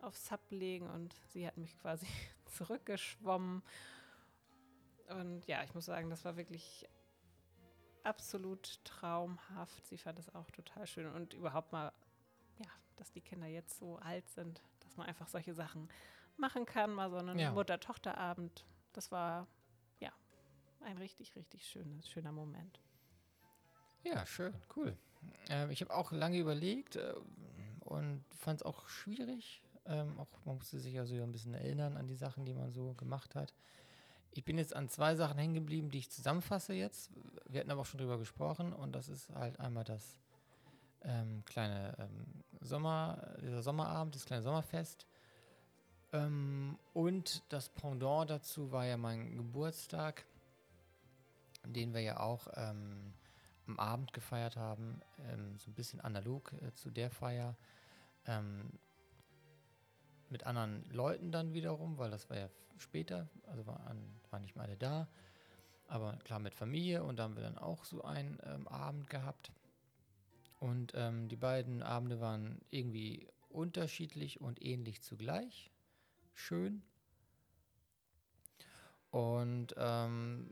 Speaker 1: aufs Sub legen und sie hat mich quasi zurückgeschwommen. Und ja, ich muss sagen, das war wirklich absolut traumhaft. Sie fand es auch total schön und überhaupt mal, dass die Kinder jetzt so alt sind, dass man einfach solche Sachen machen kann, mal so einen
Speaker 2: Ja.
Speaker 1: Mutter-Tochter-Abend. Das war ja ein richtig, richtig schönes, schöner Moment.
Speaker 2: Ja, schön, cool. Ähm, ich habe auch lange überlegt äh, und fand es auch schwierig. Ähm, auch man musste sich also ein bisschen erinnern an die Sachen, die man so gemacht hat. Ich bin jetzt an zwei Sachen hängen geblieben, die ich zusammenfasse jetzt. Wir hatten aber auch schon drüber gesprochen und das ist halt einmal das ähm, kleine ähm, Sommer, dieser Sommerabend, das kleine Sommerfest. Ähm, und das Pendant dazu war ja mein Geburtstag, den wir ja auch ähm, am Abend gefeiert haben, ähm, so ein bisschen analog äh, zu der Feier. Ähm, mit anderen Leuten dann wiederum, weil das war ja später, also waren, waren nicht mehr alle da. Aber klar mit Familie und da haben wir dann auch so einen Abend gehabt. Und ähm, die beiden Abende waren irgendwie unterschiedlich und ähnlich zugleich. Schön. Und ähm,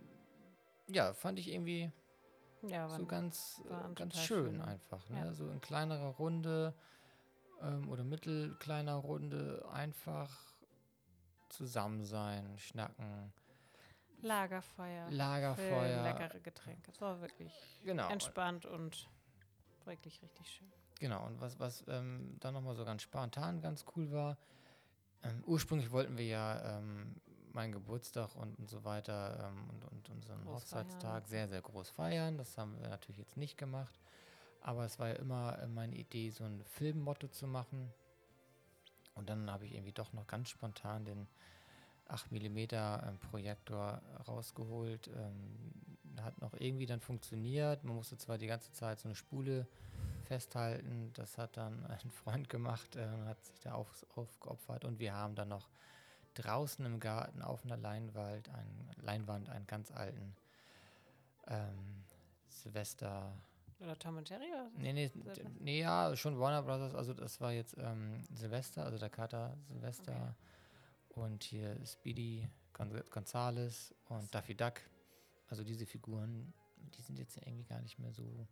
Speaker 2: ja, fand ich irgendwie
Speaker 1: Ja,
Speaker 2: so ganz, ganz schön
Speaker 1: schön.
Speaker 2: einfach. Ne?
Speaker 1: Ja.
Speaker 2: So in kleinerer Runde ähm, oder mittelkleiner Runde einfach zusammen sein, schnacken,
Speaker 1: Lagerfeuer.
Speaker 2: Lagerfeuer.
Speaker 1: Grillen, leckere Getränke. Es war wirklich
Speaker 2: Genau.
Speaker 1: entspannt und wirklich richtig schön.
Speaker 2: Genau, und was, was ähm, dann nochmal so ganz spontan ganz cool war, ähm, ursprünglich wollten wir ja ähm, meinen Geburtstag und, und so weiter ähm, und, und unseren
Speaker 1: Groß
Speaker 2: Hochzeitstag
Speaker 1: feiern.
Speaker 2: sehr, sehr groß feiern. Das haben wir natürlich jetzt nicht gemacht. Aber es war ja immer äh, meine Idee, so ein Filmmotto zu machen. Und dann habe ich irgendwie doch noch ganz spontan den 8 mm ähm, Projektor rausgeholt. Ähm, hat noch irgendwie dann funktioniert. Man musste zwar die ganze Zeit so eine Spule festhalten. Das hat dann ein Freund gemacht äh, hat sich da auf, aufgeopfert. Und wir haben dann noch draußen im Garten auf einer Leinwand, ein, Leinwand einen ganz alten ähm, Silvester.
Speaker 1: Oder Tom und Jerry? Oder?
Speaker 2: Nee, nee, nee, ja, schon Warner Brothers. Also, das war jetzt ähm, Silvester, also der Kater Silvester. Und hier Speedy Gon Gonzales und Daffy Duck. Also, diese Figuren, die sind jetzt irgendwie gar nicht mehr so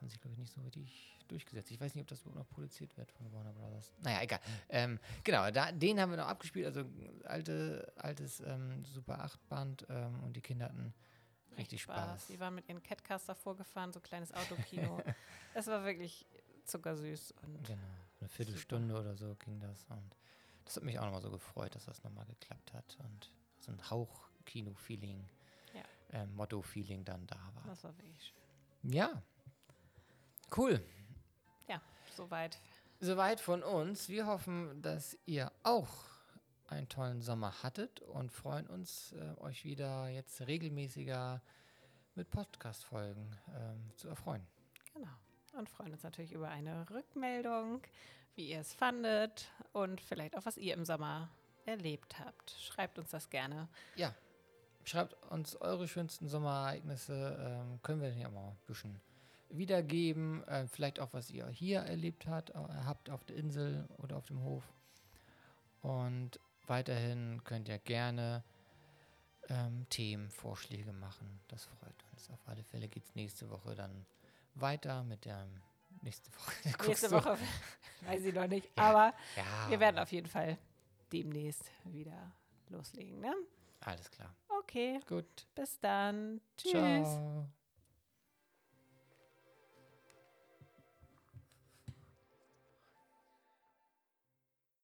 Speaker 2: haben sich, glaube ich, nicht so richtig durchgesetzt. Ich weiß nicht, ob das überhaupt noch produziert wird von Warner Brothers. Naja, egal. Ähm, genau, da, den haben wir noch abgespielt. Also alte, altes ähm, Super 8-Band ähm, und die Kinder hatten richtig Spaß.
Speaker 1: Die waren mit ihren Catcaster vorgefahren, so ein kleines Autokino. es war wirklich zuckersüß. Und
Speaker 2: Genau, eine Viertelstunde oder so ging das. Und das hat mich auch nochmal so gefreut, dass das nochmal geklappt hat. Und so ein Hauch Ähm, Motto-Feeling dann da war.
Speaker 1: das war wirklich schön.
Speaker 2: Ja. Cool.
Speaker 1: Ja, soweit.
Speaker 2: Soweit von uns. Wir hoffen, dass ihr auch einen tollen Sommer hattet und freuen uns, äh, euch wieder jetzt regelmäßiger mit Podcast-Folgen ähm, zu erfreuen.
Speaker 1: Genau. Und freuen uns natürlich über eine Rückmeldung, wie ihr es fandet und vielleicht auch, was ihr im Sommer erlebt habt. Schreibt uns das gerne.
Speaker 2: Ja, schreibt uns eure schönsten Sommerereignisse. Ähm, können wir ja mal ein bisschen wiedergeben. Äh, vielleicht auch, was ihr hier erlebt habt, äh, habt auf der Insel oder auf dem Hof. Und weiterhin könnt ihr gerne ähm, Themenvorschläge machen. Das freut uns. Auf alle Fälle geht es nächste Woche dann weiter mit der nächste Woche.
Speaker 1: Nächste? Woche weiß ich noch nicht, aber
Speaker 2: Ja,
Speaker 1: wir werden auf jeden Fall demnächst wieder loslegen. Ne?
Speaker 2: alles klar.
Speaker 1: Okay,
Speaker 2: Gut.
Speaker 1: bis dann. Tschüss.
Speaker 2: Ciao.